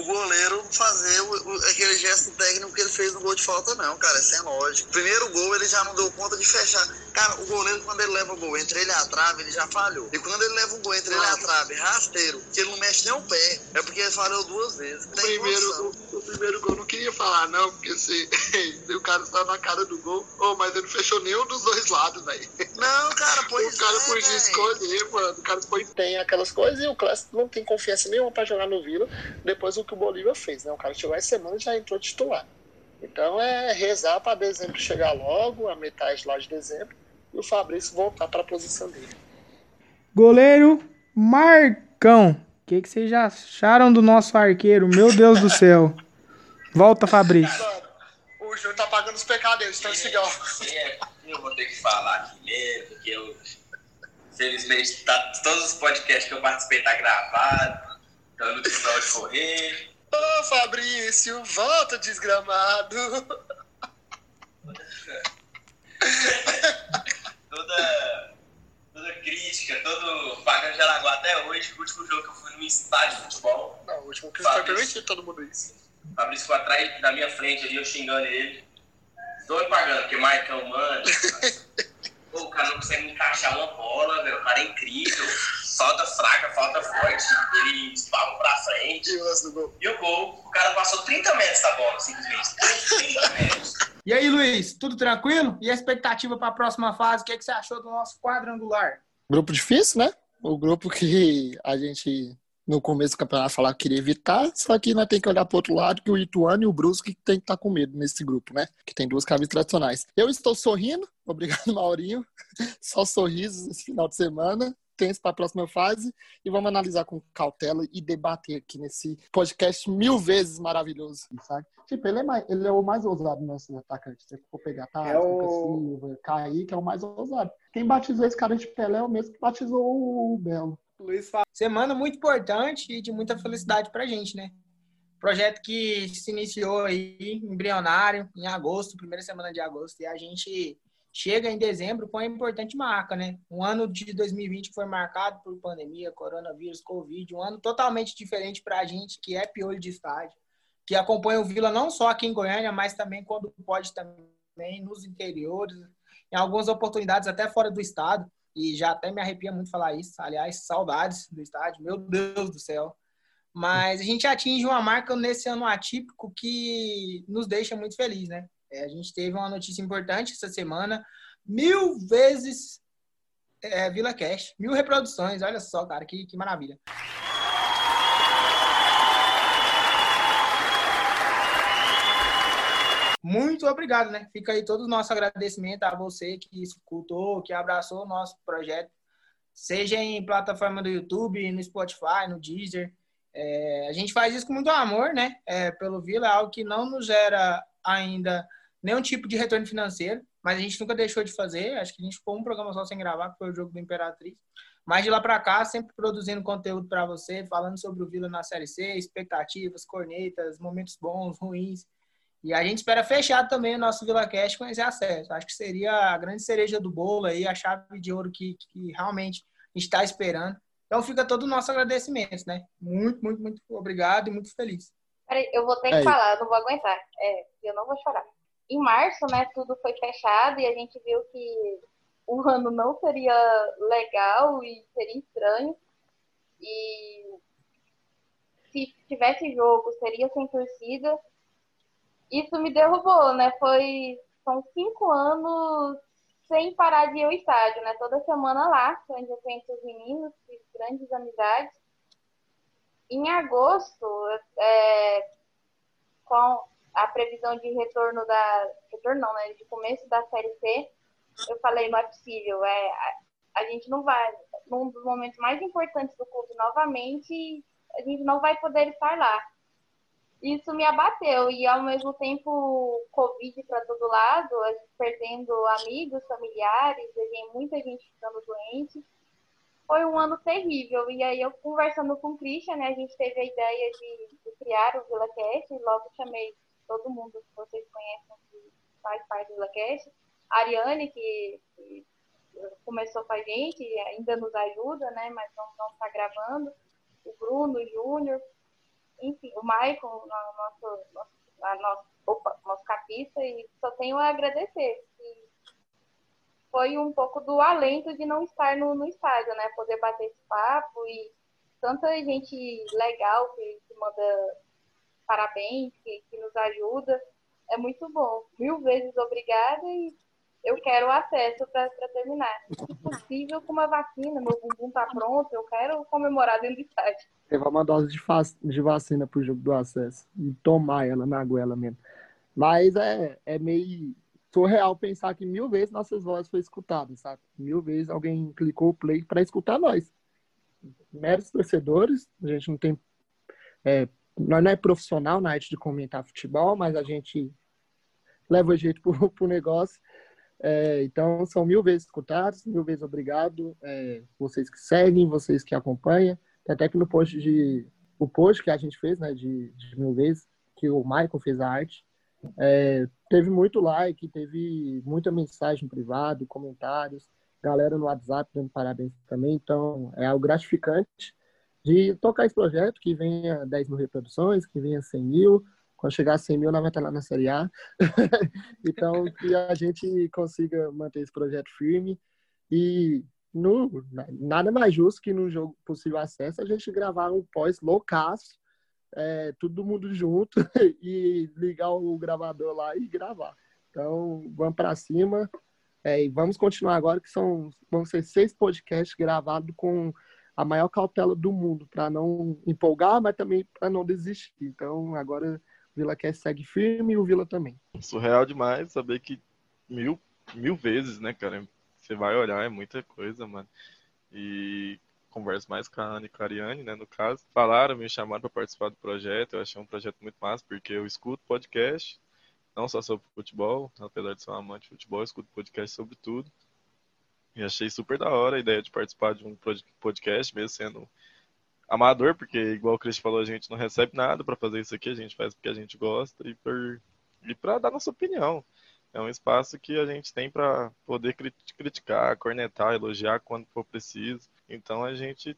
[SPEAKER 21] o goleiro fazer o- o- aquele gesto técnico que ele fez no gol de falta, não, cara, é sem lógica. Primeiro gol ele já não deu conta de fechar. Cara, o goleiro, quando ele leva o gol entre ele e a trave, ele já falhou. E quando ele leva o gol entre ele e a trave, rasteiro, que ele não mexe nem o pé, é porque ele falhou duas vezes.
[SPEAKER 14] O primeiro, o, o primeiro gol não queria falar, não, porque se, se o cara está na cara do gol, oh, mas ele não fechou nenhum dos dois lados, velho.
[SPEAKER 21] Não, cara, pois
[SPEAKER 14] O cara
[SPEAKER 21] é,
[SPEAKER 14] podia
[SPEAKER 21] véi.
[SPEAKER 14] escolher, mano. O cara foi, tem aquelas coisas e o Clássico não tem confiança nenhuma pra jogar no Vila, depois do que o Bolívia fez, né? O cara chegou essa semana e já entrou titular. Então é rezar pra dezembro chegar logo, a metade lá de dezembro, e o Fabrício voltar pra posição dele.
[SPEAKER 1] Goleiro Marcão. O que, que vocês já acharam do nosso arqueiro? Meu Deus do céu. Volta, Fabrício.
[SPEAKER 14] O Júnior tá pagando os pecadeiros, então cigarro.
[SPEAKER 18] É, eu vou ter que falar aqui mesmo, porque eu, infelizmente, tá, todos os podcasts que eu participei tá gravado, eu não pra onde correr.
[SPEAKER 14] Ô Fabrício, volta desgramado.
[SPEAKER 18] Toda, toda crítica, todo pagando de Araguá até hoje, o último jogo que eu fui no estádio de futebol.
[SPEAKER 14] Não, o último que foi permitido todo mundo isso.
[SPEAKER 18] Fabrício foi atrás da minha frente ali, eu xingando ele. Tô me pagando, porque Marcão, mano. o
[SPEAKER 14] lance do gol?
[SPEAKER 18] E o gol. O cara passou 30 metros da bola, simplesmente. 30 metros.
[SPEAKER 1] E aí, Luiz, tudo tranquilo? E a expectativa para a próxima fase? O que, que você achou do nosso quadrangular?
[SPEAKER 14] Grupo difícil, né? O grupo que a gente, no começo do campeonato, falava que queria evitar, só que nós tem que olhar pro outro lado, que o Ituano e o Brusque tem que estar com medo nesse grupo, né? Que tem duas cabeças tradicionais. Eu estou sorrindo, obrigado, Maurinho. Só sorrisos esse final de semana. Tenso para a próxima fase e vamos analisar com cautela e debater aqui nesse podcast mil vezes maravilhoso.
[SPEAKER 6] sabe? Tipo, ele é, mais, ele é o mais ousado nosso atacante. Se for pegar Tati,
[SPEAKER 1] É o-
[SPEAKER 6] Silva, Kaique, é o mais ousado. Quem batizou esse cara de Pelé é o mesmo que batizou o Belo.
[SPEAKER 1] Luiz fala. Semana muito importante e de muita felicidade pra gente, né? Projeto que se iniciou aí embrionário em agosto, primeira semana de agosto, e a gente chega em dezembro com a importante marca, né? Um ano de 2020 que foi marcado por pandemia, coronavírus, Covid, um ano totalmente diferente pra gente, que é piolho de estádio, que acompanha o Vila não só aqui em Goiânia, mas também quando pode também nos interiores, em algumas oportunidades até fora do estado, e já até me arrepia muito falar isso. Aliás, saudades do estádio, meu Deus do céu. Mas a gente atinge uma marca nesse ano atípico que nos deixa muito feliz, né? É, a gente teve uma notícia importante essa semana, mil vezes é, Vila Cash, mil reproduções, olha só, cara, que, que maravilha. Muito obrigado, né? Fica aí todo o nosso agradecimento a você que escutou, que abraçou o nosso projeto, seja em plataforma do YouTube, no Spotify, no Deezer. É, a gente faz isso com muito amor, né? É, pelo Vila, é algo que não nos gera ainda nenhum tipo de retorno financeiro, mas a gente nunca deixou de fazer. Acho que a gente ficou um programa só sem gravar, que foi o jogo do Imperatriz. Mas de lá para cá, sempre produzindo conteúdo para você, falando sobre o Vila na Série C, expectativas, cornetas, momentos bons, ruins. E a gente espera fechar também o nosso VilaCast com esse acesso. Acho que seria a grande cereja do bolo aí, a chave de ouro que, que realmente a gente está esperando. Então fica todo o nosso agradecimento, né? Muito, muito, muito obrigado e muito feliz.
[SPEAKER 2] Peraí, eu vou ter que
[SPEAKER 1] Aí.
[SPEAKER 2] falar, eu não vou aguentar. É, eu não vou chorar. Em março, né, tudo foi fechado e a gente viu que o ano não seria legal e seria estranho. E se tivesse jogo, seria sem torcida. Isso me derrubou, né? Foi são cinco anos sem parar de ir ao estádio, né? Toda semana lá, onde eu conheço os meninos, fiz grandes amizades. Em agosto, é, com a previsão de retorno da. Retorno não, né? De começo da série C, eu falei, não é possível. É, a, a gente não vai. Num dos momentos mais importantes do clube novamente, a gente não vai poder estar lá. Isso me abateu e ao mesmo tempo Covid para todo lado, perdendo amigos, familiares, muita gente ficando doente. Foi um ano terrível. E aí eu conversando com o Christian, né, a gente teve a ideia de, de criaram o VilaCast e logo chamei todo mundo que vocês conhecem que faz parte do VilaCast. A Ariane, que, que começou com a gente e ainda nos ajuda, né? Mas não está gravando. O Bruno, o Júnior, enfim, o no- nosso, nosso, nosso, nosso capista, e só tenho a agradecer. Foi um pouco do alento de não estar no, no estádio, né? Poder bater esse papo e tanta gente legal que, que manda parabéns, que, que nos ajuda. É muito bom. Mil vezes obrigada e eu quero acesso para terminar. Se possível, com uma vacina, meu bumbum tá pronto, eu quero comemorar dentro do estádio.
[SPEAKER 6] levar uma dose de, de vacina pro jogo do acesso e tomar ela na goela mesmo. Mas é, é meio surreal pensar que mil vezes nossas vozes foram escutadas, sabe? Mil vezes alguém clicou o play para escutar nós. Meros torcedores, a gente não tem. É, nós não é profissional na arte de comentar futebol, mas a gente leva o jeito pro, pro negócio. É, então, são mil vezes escutados, mil vezes obrigado. É, vocês que seguem, vocês que acompanham. Até que no post de. O post que a gente fez, né, de, de mil vezes, que o Michael fez a arte, é, teve muito like, teve muita mensagem privada, comentários, galera no WhatsApp dando parabéns também. Então, é algo gratificante de tocar esse projeto, que venha 10 mil reproduções, que venha 100 mil. Quando chegar a 100 mil, nós vamos estar lá na Série A. então, que a gente consiga manter esse projeto firme e no, nada mais justo que no jogo possível acesso a gente gravar um pós loucaço, é, todo mundo junto e ligar o gravador lá e gravar. Então, vamos para cima é, e vamos continuar agora que são vão ser seis podcasts gravados com a maior cautela do mundo para não empolgar, mas também para não desistir. Então, agora o Vila quer segue firme e o Vila também.
[SPEAKER 12] Surreal demais saber que mil, mil vezes, né, cara? Você vai olhar, é muita coisa, mano. E converso mais com a Ana e com a Ariane, né, no caso. Falaram, me chamaram para participar do projeto. Eu achei um projeto muito massa, porque eu escuto podcast, não só sobre futebol, apesar de ser um amante de futebol, eu escuto podcast sobre tudo. E achei super da hora a ideia de participar de um pod- podcast, mesmo sendo amador, porque, igual o Chris falou, a gente não recebe nada para fazer isso aqui, a gente faz porque a gente gosta e, por, e para dar nossa opinião. É um espaço que a gente tem para poder cri- criticar, cornetar, elogiar quando for preciso. Então a gente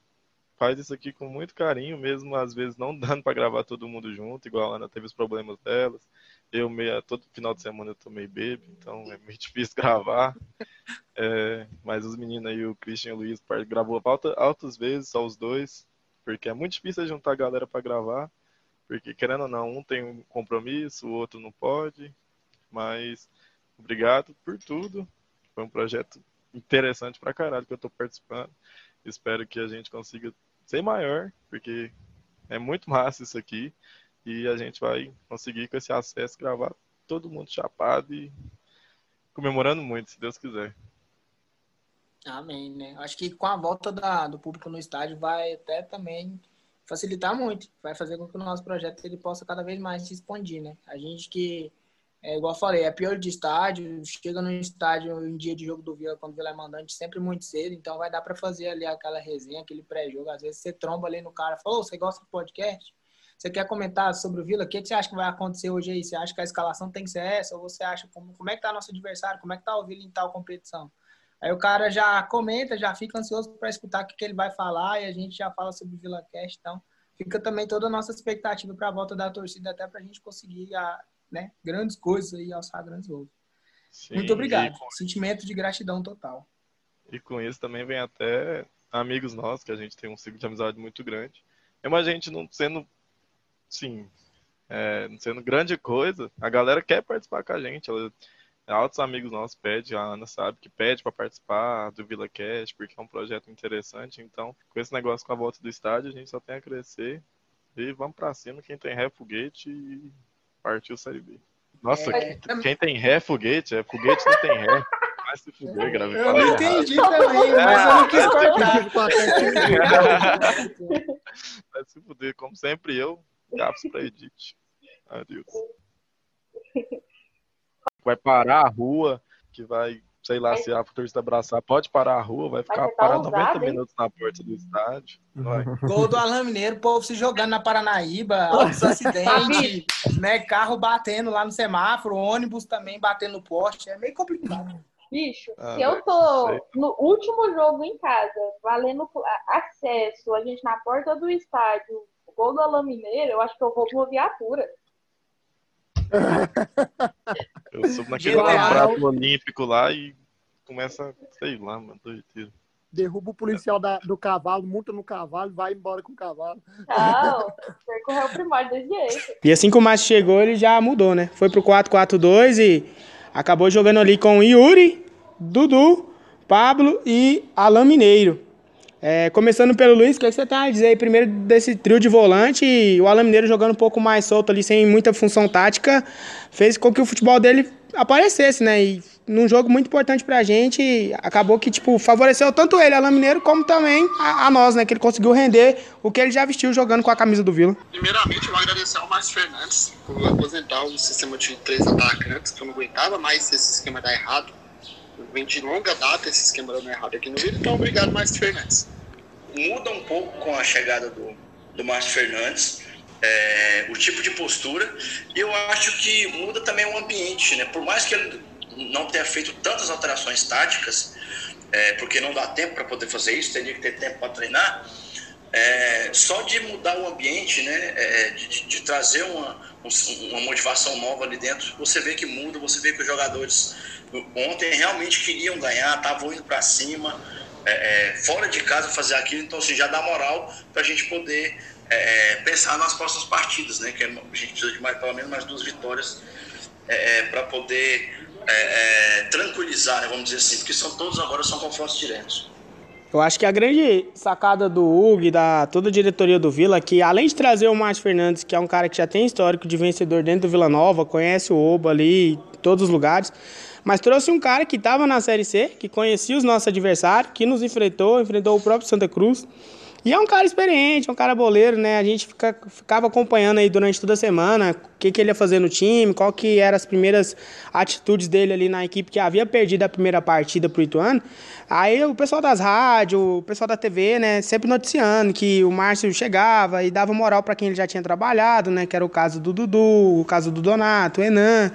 [SPEAKER 12] faz isso aqui com muito carinho, mesmo às vezes não dando para gravar todo mundo junto, igual a Ana teve os problemas delas. Eu meio, todo final de semana eu tô meio bebo, então é meio difícil gravar. É, mas os meninos aí, o Christian e o Luiz, gravou alta- altas vezes, só os dois, porque é muito difícil juntar a galera para gravar, porque querendo ou não, um tem um compromisso, o outro não pode, mas obrigado por tudo. Foi um projeto interessante pra caralho que eu tô participando. Espero que a gente consiga ser maior, porque é muito massa isso aqui. E a gente vai conseguir com esse acesso gravar todo mundo chapado e comemorando muito, se Deus quiser.
[SPEAKER 1] Amém, né? Acho que com a volta da, do público no estádio vai até também facilitar muito. Vai fazer com que o nosso projeto ele possa cada vez mais se expandir, né? A gente que, é, igual eu falei, é pior de estádio, chega no estádio em dia de jogo do Vila, quando o Vila é mandante, sempre muito cedo, então vai dar para fazer ali aquela resenha, aquele pré-jogo. Às vezes você tromba ali no cara, falou, você gosta do podcast? Você quer comentar sobre o Vila? O que, que você acha que vai acontecer hoje aí? Você acha que a escalação tem que ser essa? Ou você acha como, como é que tá nosso adversário? Como é que tá o Vila em tal competição? Aí o cara já comenta, já fica ansioso para escutar o que, que ele vai falar e a gente já fala sobre o Vila Cast, então fica também toda a nossa expectativa para a volta da torcida até para a gente conseguir a, né, grandes coisas e alçar grandes voos.
[SPEAKER 12] Sim,
[SPEAKER 1] Muito obrigado.
[SPEAKER 12] com-
[SPEAKER 1] Sentimento de gratidão total.
[SPEAKER 12] E com isso também vem até amigos nossos, que a gente tem um ciclo de amizade muito grande. Mesmo a gente não sendo, sim, é, não sendo grande coisa, a galera quer participar com a gente. Ela, altos amigos nossos pedem, a Ana sabe que pede para participar do Vila Cast, porque é um projeto interessante. Então, com esse negócio com a volta do estádio, a gente só tem a crescer. E vamos para cima, quem tem ré, foguete e partiu Série B. Nossa,
[SPEAKER 1] É,
[SPEAKER 12] quem, quem tem ré, foguete, é foguete não tem ré. Vai se fuder, grave.
[SPEAKER 1] Eu não
[SPEAKER 12] errado.
[SPEAKER 1] entendi também, mas eu não quis cortar.
[SPEAKER 12] Vai se fuder, como sempre eu, gaps pra Edith. Adeus. Vai parar a rua, que vai sei lá, se a torcida abraçar, pode parar a rua, vai ficar
[SPEAKER 2] tá
[SPEAKER 12] parado
[SPEAKER 2] ousado,
[SPEAKER 12] 90
[SPEAKER 2] hein?
[SPEAKER 12] minutos na porta do estádio. Vai.
[SPEAKER 3] Gol do Alain Mineiro, o povo se jogando na Paranaíba, altos acidentes, né? Carro batendo lá no semáforo, ônibus também batendo no poste. É meio complicado.
[SPEAKER 2] Bicho,
[SPEAKER 3] Ah,
[SPEAKER 2] se eu tô
[SPEAKER 3] sei.
[SPEAKER 2] no último jogo em casa, valendo acesso, a gente na porta do estádio, o gol do Alain Mineiro, eu acho que eu vou com uma viatura.
[SPEAKER 12] Eu subo naquele prato olímpico lá e começa, sei lá, mano, doideira.
[SPEAKER 6] Derruba o policial da- do cavalo, monta no cavalo e vai embora com o cavalo.
[SPEAKER 2] Não, percorreu o primário desse jeito.
[SPEAKER 1] E assim que o Márcio chegou, ele já mudou, né? Foi pro 4-4-2 e acabou jogando ali com Yuri, Dudu, Pablo e Alain Mineiro. É, começando pelo Luiz, o que você tem a dizer aí primeiro desse trio de volante o Alain Mineiro jogando um pouco mais solto ali, sem muita função tática, fez com que o futebol dele aparecesse, né? E num jogo muito importante pra gente, acabou que, tipo, favoreceu tanto ele, Alain Mineiro, como também a, a nós, né? Que ele conseguiu render o que ele já vestiu jogando com a camisa do Vila.
[SPEAKER 14] Primeiramente, eu vou agradecer ao Márcio Fernandes por aposentar o sistema de três atacantes, que eu não aguentava mais se esse esquema dar errado. Vem de longa data esse esquema dando errado aqui no Vila, então obrigado, Márcio Fernandes.
[SPEAKER 18] muda um pouco com a chegada do, do Márcio Fernandes, é, o tipo de postura, e eu acho que muda também o ambiente, né? Por mais que ele não tenha feito tantas alterações táticas, é, porque não dá tempo para poder fazer isso, teria que ter tempo para treinar, é, só de mudar o ambiente, né? É, de, de- trazer uma, um- uma motivação nova ali dentro, você vê que muda, você vê que os jogadores ontem realmente queriam ganhar, estavam indo para cima, é, é, fora de casa fazer aquilo, então assim, já dá moral para a gente poder é, é, pensar nas próximas partidas, né? Que a gente precisa de mais, pelo menos mais duas vitórias para poder tranquilizar, né, vamos dizer assim, porque são todos agora são confrontos diretos.
[SPEAKER 1] Eu acho que a grande sacada do Hugo e da toda a diretoria do Vila, é que além de trazer o Márcio Fernandes, que é um cara que já tem histórico de vencedor dentro do Vila Nova, conhece o Oba ali, todos os lugares, mas trouxe um cara que estava na Série C, que conhecia os nossos adversários, que nos enfrentou, enfrentou o próprio Santa Cruz. E é um cara experiente, é um cara boleiro, né? A gente fica- ficava acompanhando aí durante toda a semana o que, que ele ia fazer no time, qual que eram as primeiras atitudes dele ali na equipe que havia perdido a primeira partida pro Ituano. Aí o pessoal das rádios, o pessoal da TV, né, sempre noticiando que o Márcio chegava e dava moral para quem ele já tinha trabalhado, né, que era o caso do Dudu, o caso do Donato, o Enan.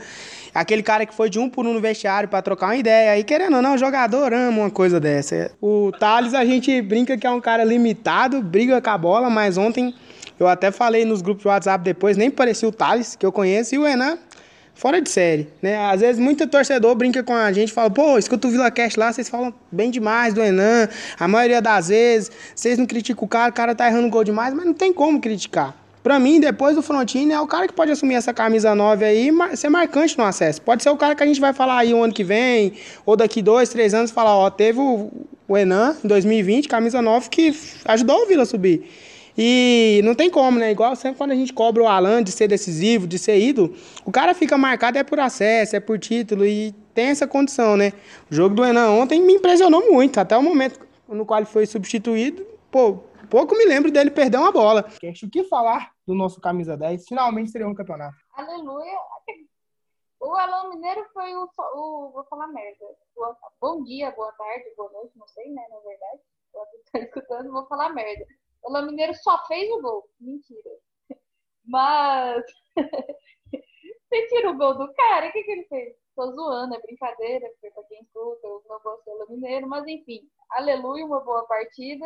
[SPEAKER 1] Aquele cara que foi de um por um no vestiário pra trocar uma ideia. Aí, querendo ou não, o jogador ama uma coisa dessa. O Thales, a gente brinca que é um cara limitado, briga com a bola, mas ontem eu até falei nos grupos de WhatsApp depois, nem parecia o Thales, que eu conheço, e o Enan, fora de série, né? Às vezes muito torcedor brinca com a gente, fala, pô, escuta o VilaCast lá, vocês falam bem demais do Enan. A maioria das vezes, vocês não criticam o cara, o cara tá errando gol demais, mas não tem como criticar. Pra mim, depois do Frontini, é o cara que pode assumir essa camisa 9 aí e ser marcante no acesso. Pode ser o cara que a gente vai falar aí o ano que vem, ou daqui dois, três anos, falar, ó, teve o, Enan em 2020, camisa 9, que ajudou o Vila a subir. E não tem como, né? Igual sempre quando a gente cobra o Alan de ser decisivo, de ser ídolo, o cara fica marcado é por acesso, é por título e tem essa condição, né? O jogo do Enan ontem me impressionou muito, até o momento no qual ele foi substituído, pô, pouco me lembro dele perder uma bola. O que falar do nosso camisa 10? Finalmente seria um campeonato.
[SPEAKER 2] Aleluia. O Alão Mineiro foi o, o. Vou falar merda. Boa- Bom dia, boa tarde, boa noite, não sei, né? Na verdade. Você tá escutando, vou falar merda. O Alão Mineiro só fez o gol. Mentira. Mas. Você tira o gol do cara, o que, que ele fez? Tô zoando, é brincadeira, porque pra quem escuta, eu não gosto do Mineiro, mas enfim. Aleluia, uma boa partida.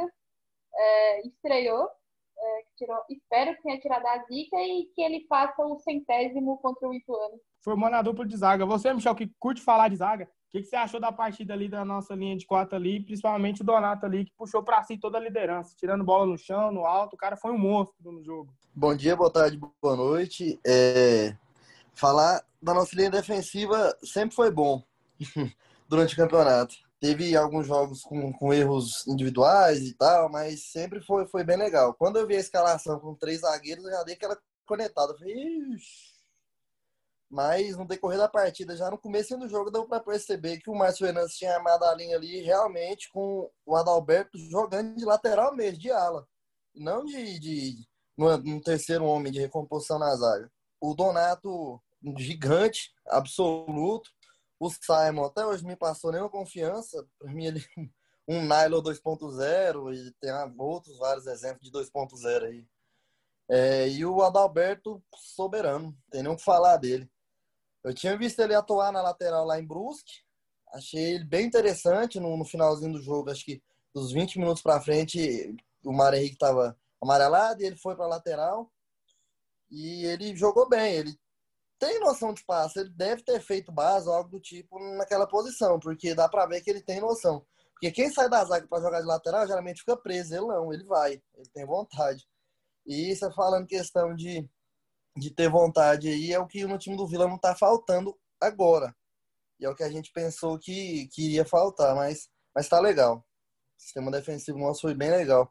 [SPEAKER 2] É, estreou. é, tirou, espero que tenha tirado a zica e que ele faça o centésimo contra o Ituano.
[SPEAKER 1] Formando a dupla de zaga. Você, Michel, que curte falar de zaga, o que, que você achou da partida ali da nossa linha de quatro ali, principalmente o Donato ali, que puxou pra si toda a liderança, tirando bola no chão, no alto, o cara foi um monstro no jogo.
[SPEAKER 20] Bom dia, boa tarde, boa noite. É, falar da nossa linha defensiva sempre foi bom durante o campeonato. Teve alguns jogos com, com erros individuais e tal, mas sempre foi, foi bem legal. Quando eu vi a escalação com três zagueiros, eu já dei aquela conectada. Falei, Ixi. Mas no decorrer da partida, já no começo do jogo, deu para perceber que o Márcio Fernandes tinha armado a linha ali realmente com o Adalberto jogando de lateral mesmo, de ala. Não de, de no terceiro homem de recomposição na zaga. O Donato, um gigante, absoluto. O Simon até hoje me passou nenhuma confiança. Para mim, ele um Nylon 2.0 e tem outros vários exemplos de 2.0 aí. É, e o Adalberto soberano, tem nem o que falar dele. Eu tinha visto ele atuar na lateral lá em Brusque, achei ele bem interessante no, no finalzinho do jogo, acho que dos 20 minutos para frente, o Mário Henrique estava amarelado e ele foi para lateral. E ele jogou bem, ele tem noção de passe, ele deve ter feito base ou algo do tipo naquela posição, porque dá para ver que ele tem noção. Porque quem sai da zaga para jogar de lateral geralmente fica preso, ele não, ele vai, ele tem vontade. E você falando questão de, de ter vontade aí, é o que no time do Vila não está faltando agora. E é o que a gente pensou que, que iria faltar, mas, mas tá legal. O sistema defensivo nosso foi bem legal.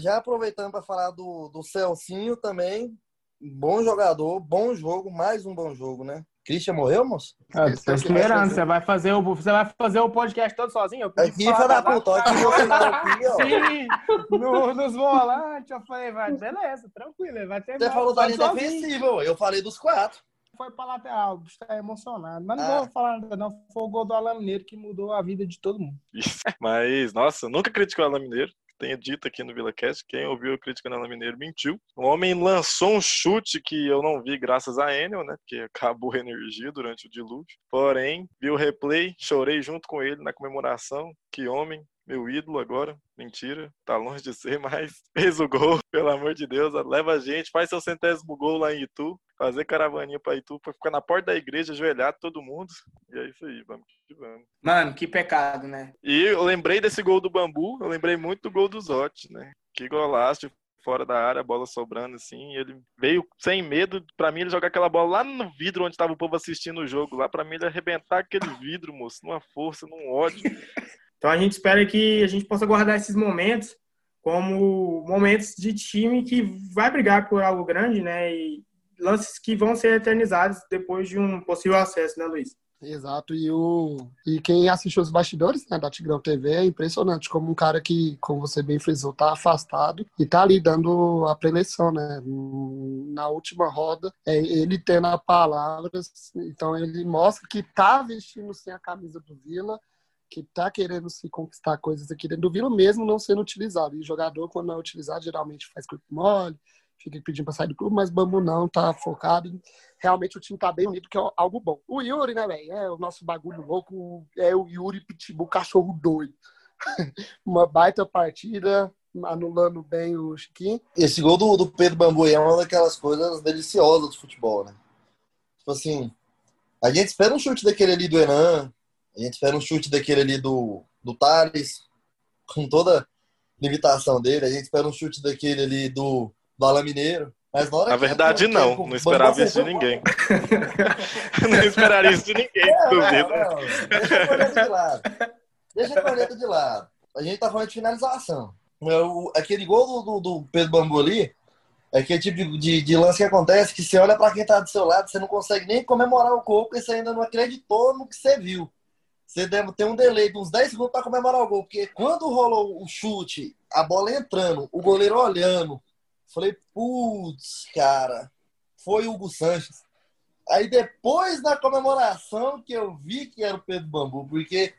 [SPEAKER 20] Já aproveitando para falar do, do Celcinho também, bom jogador, bom jogo, mais um bom jogo, né? Christian morreu, moço?
[SPEAKER 1] Ah, tô esperando. Você vai fazer o, você vai fazer o podcast todo sozinho? Eu
[SPEAKER 20] aqui, filha da puta, aqui ó.
[SPEAKER 1] Sim, no, nos volantes. Eu falei, vai, beleza, tranquilo. Ele vai ter
[SPEAKER 20] Você falou da linha defensiva, eu falei dos quatro.
[SPEAKER 1] Foi pra lateral, o bicho tá emocionado. Mas não
[SPEAKER 20] Ah.
[SPEAKER 1] vou falar nada, não. Foi o gol do Alan Mineiro que mudou a vida de todo mundo.
[SPEAKER 12] Mas, nossa, nunca criticou o Alan Mineiro. Tenho dito aqui no VilaCast, quem ouviu criticando o Alan Mineiro mentiu. O homem lançou um chute que eu não vi graças a Enel, né? Porque acabou a energia durante o dilúvio. Porém, vi o replay, chorei junto com ele na comemoração. Que homem, meu ídolo agora. Mentira, tá longe de ser, mas fez o gol, pelo amor de Deus. Leva a gente, faz seu centésimo gol lá em Itu. Fazer caravaninha pra Itu, pra ficar na porta da igreja, ajoelhado todo mundo. E é isso aí, vamos que vamos.
[SPEAKER 1] Mano, que pecado, né?
[SPEAKER 12] E eu lembrei desse gol do Bambu, eu lembrei muito do gol do Zotti, né? Que golaço fora da área, a bola sobrando assim, e ele veio sem medo, pra mim ele jogar aquela bola lá no vidro onde tava o povo assistindo o jogo, lá pra mim ele arrebentar aquele vidro, moço, numa força, num ódio.
[SPEAKER 3] Então a gente espera que a gente possa guardar esses momentos como momentos de time que vai brigar por algo grande, né? E lances que vão ser eternizados depois de um possível acesso, né, Luiz?
[SPEAKER 6] Exato, e, o, e quem assistiu os bastidores né, da Tigrão TV é impressionante como um cara que, como você bem frisou, tá afastado e tá ali dando a preleção, né? Na última roda, é ele tendo a palavra, então ele mostra que tá vestindo sem a camisa do Vila, que tá querendo se conquistar coisas aqui dentro do Vila, mesmo não sendo utilizado. E jogador, quando não é utilizado, geralmente faz corpo mole, fica pedindo para sair do clube, mas Bambu não, tá focado. Realmente o time tá bem unido, que é algo bom. O Yuri, né, velho? É o nosso bagulho louco, é o Yuri Pitbull, cachorro doido. Uma baita partida, anulando bem o Chiquinho.
[SPEAKER 20] Esse gol do, do Pedro Bambu é uma daquelas coisas deliciosas do futebol, né? Tipo assim, a gente espera um chute daquele ali do Enan, a gente espera um chute daquele ali do, do Thales, com toda limitação dele, a gente espera um chute daquele ali do, do Alan Mineiro. Mas na hora
[SPEAKER 12] Na
[SPEAKER 20] que-
[SPEAKER 12] verdade, não, não esperava isso de ninguém. não esperaria isso de ninguém,
[SPEAKER 20] Não,
[SPEAKER 12] duvido.
[SPEAKER 20] não, não. Deixa a corneta de lado. Deixa a corneta de lado. A gente tá falando de finalização. É Aquele gol do, do, do Pedro Bambu ali é aquele tipo de, de, de lance que acontece que você olha pra quem tá do seu lado, você não consegue nem comemorar o gol, porque você ainda não acreditou no que você viu. Você deve ter um delay de uns 10 segundos pra comemorar o gol, porque quando rolou o chute, a bola entrando, o goleiro olhando, falei, putz, cara, foi o Hugo Sanches. Aí depois da comemoração que eu vi que era o Pedro Bambu, porque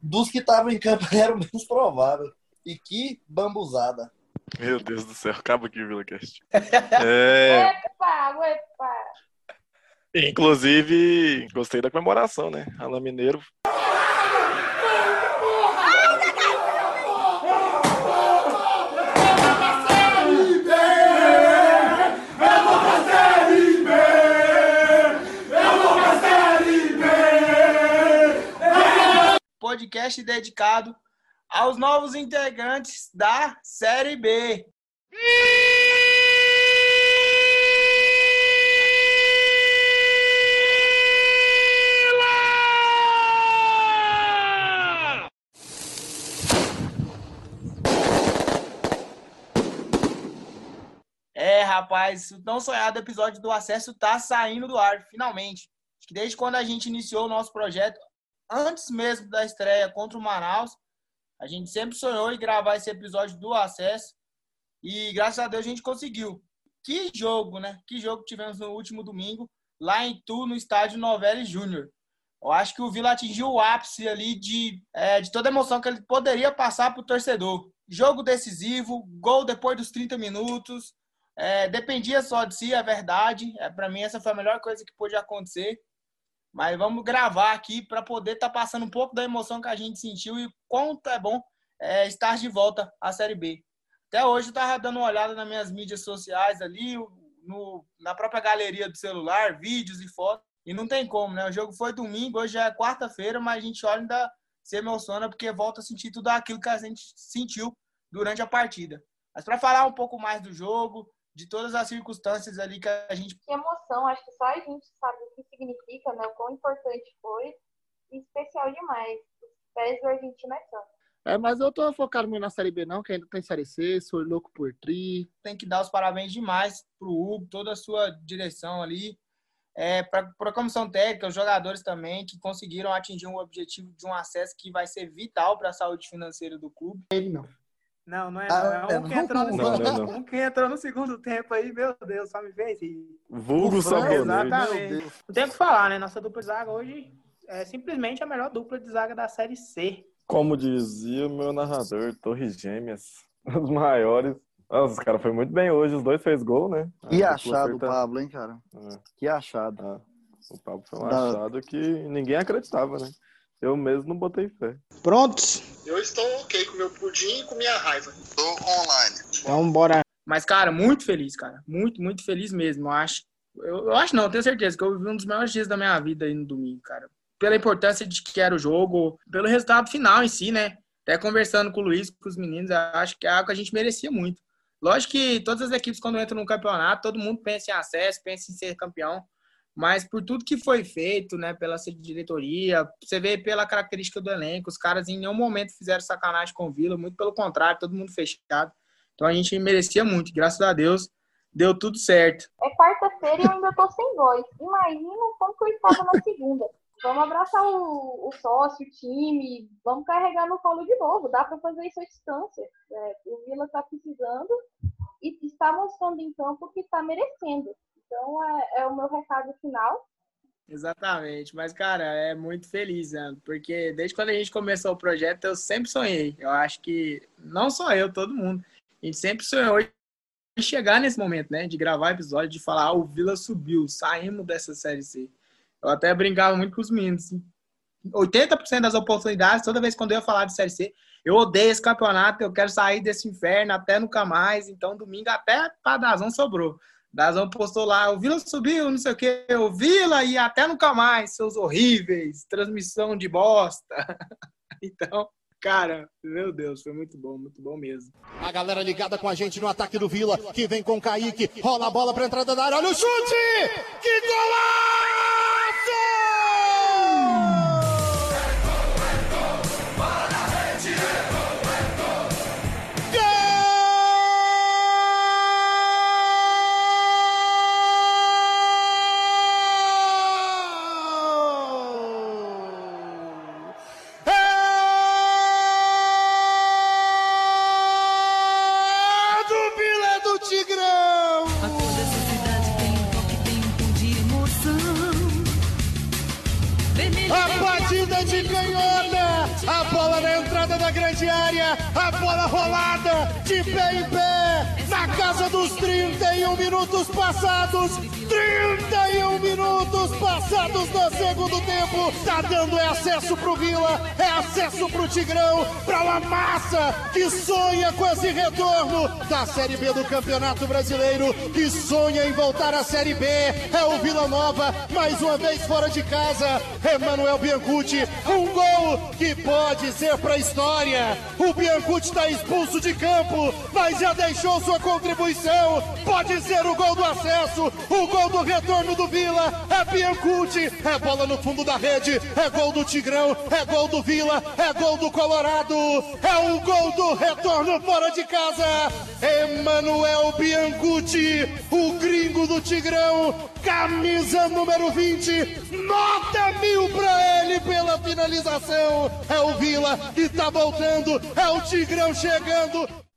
[SPEAKER 20] dos que estavam em campo era o menos provável. E que bambuzada.
[SPEAKER 12] Meu Deus do céu, acaba aqui o VilaCast. É,
[SPEAKER 2] Epa, epa.
[SPEAKER 12] Inclusive, gostei da comemoração, né? Alan Mineiro.
[SPEAKER 1] Podcast dedicado aos novos integrantes da Série B. É, rapaz, o tão sonhado episódio do acesso tá saindo do ar, finalmente. Acho que desde quando a gente iniciou o nosso projeto, antes mesmo da estreia contra o Manaus, a gente sempre sonhou em gravar esse episódio do acesso e graças a Deus a gente conseguiu. Que jogo, né? Que jogo tivemos no último domingo lá em Tu, no estádio Novelli Júnior, Eu acho que o Vila atingiu o ápice ali de, é, de toda a emoção que ele poderia passar para o torcedor. Jogo decisivo, gol depois dos 30 minutos. É, dependia só de si, é verdade. É, para mim, essa foi a melhor coisa que pôde acontecer. Mas vamos gravar aqui para poder estar tá passando um pouco da emoção que a gente sentiu e quanto é bom é, estar de volta à Série B. Até hoje eu estava dando uma olhada nas minhas mídias sociais ali, no, na própria galeria do celular, vídeos e fotos. E não tem como, né? O jogo foi domingo, hoje é quarta-feira, mas a gente olha ainda se emociona porque volta a sentir tudo aquilo que a gente sentiu durante a partida. Mas para falar um pouco mais do jogo, de todas as circunstâncias ali que a gente.
[SPEAKER 2] Que emoção, acho que só a gente sabe o que significa, né? O quão importante foi. E especial demais. Os pés do Argentina é tanto.
[SPEAKER 6] É, mas eu tô focado muito na Série B, não, que ainda tem Série C, sou louco por tri.
[SPEAKER 1] Tem que dar os parabéns demais pro Hugo, toda a sua direção ali é, para a comissão técnica, os jogadores também, que conseguiram atingir um objetivo de um acesso que vai ser vital para a saúde financeira do clube.
[SPEAKER 6] Ele não.
[SPEAKER 1] Não, não é não. É um, que entrou no segundo, não, não. um que entrou no segundo tempo aí, meu Deus, só me fez rir.
[SPEAKER 12] Vulgo
[SPEAKER 1] sabonete. Exatamente. Não tem o que falar, né? Nossa dupla de zaga hoje é simplesmente a melhor dupla de zaga da Série C.
[SPEAKER 12] Como dizia o meu narrador, Torres Gêmeas, os maiores nossa, cara, foi muito bem hoje. Os dois fez gol, né?
[SPEAKER 20] Que achado o Pablo, hein, cara? É. Que achado.
[SPEAKER 12] Ah, o Pablo foi um da... achado que ninguém acreditava, né? Eu mesmo não botei fé.
[SPEAKER 1] Prontos?
[SPEAKER 14] Eu estou ok com meu pudim e com minha raiva. Estou online.
[SPEAKER 1] Então, bora. Mas, cara, muito feliz, cara. Muito, muito feliz mesmo. Eu acho. Eu, eu acho não, tenho certeza que eu vivi um dos melhores dias da minha vida aí no domingo, cara. Pela importância de que era o jogo, pelo resultado final em si, né? Até conversando com o Luiz, com os meninos, acho que é algo que a gente merecia muito. Lógico que todas as equipes, quando entram no campeonato, todo mundo pensa em acesso, pensa em ser campeão. Mas por tudo que foi feito, né, pela diretoria, você vê pela característica do elenco, os caras em nenhum momento fizeram sacanagem com o Vila, muito pelo contrário, todo mundo fechado. Então a gente merecia muito, graças a Deus deu tudo certo.
[SPEAKER 2] É quarta-feira e eu ainda tô sem voz. Imagina como que eu estava na segunda. Vamos abraçar o, o, sócio, o time, vamos carregar no colo de novo. Dá para fazer isso à distância. É, o Vila está precisando e está mostrando em campo que está merecendo. Então é, é, o meu recado final.
[SPEAKER 1] Exatamente, mas cara, é muito feliz, né? porque desde quando a gente começou o projeto eu sempre sonhei. Eu acho que não só eu, todo mundo. A gente sempre sonhou em chegar nesse momento, né? De gravar episódio, de falar, ah, o Vila subiu, saímos dessa série C. Eu até brincava muito com os meninos. 80% assim. das oportunidades, toda vez quando eu ia falar de Série C, eu odeio esse campeonato, eu quero sair desse inferno até nunca mais. Então, domingo até para Dazão sobrou. Dazão postou lá, o Vila subiu, não sei o quê, o Vila e até nunca mais, seus horríveis, transmissão de bosta. então, cara, meu Deus, foi muito bom, muito bom mesmo.
[SPEAKER 22] A galera ligada com a gente no ataque do Vila, que vem com o Kaique, rola a bola para entrada da área, olha o chute! Que golaço! Passados. 31 minutos passados no segundo tempo. Tá dando é acesso pro Vila, é acesso pro Tigrão, pra uma massa que sonha com esse retorno da Série B do Campeonato Brasileiro, que sonha em voltar à Série B. É o Vila Nova, mais uma vez fora de casa. Emanuel Biancucci, um gol que pode ser pra história. O Biancucci está expulso de campo, mas já deixou sua contribuição. Pode ser o gol do acesso, o gol do retorno do Vila. É Biancucci, é bola no fundo da rede, é gol do Tigrão, é gol do Vila, é gol do Colorado, é o gol do retorno fora de casa. Emanuel Biancucci, o gringo do Tigrão, camisa número 20, nota mil pra ele pela finalização. É o Vila que tá voltando, é o Tigrão chegando.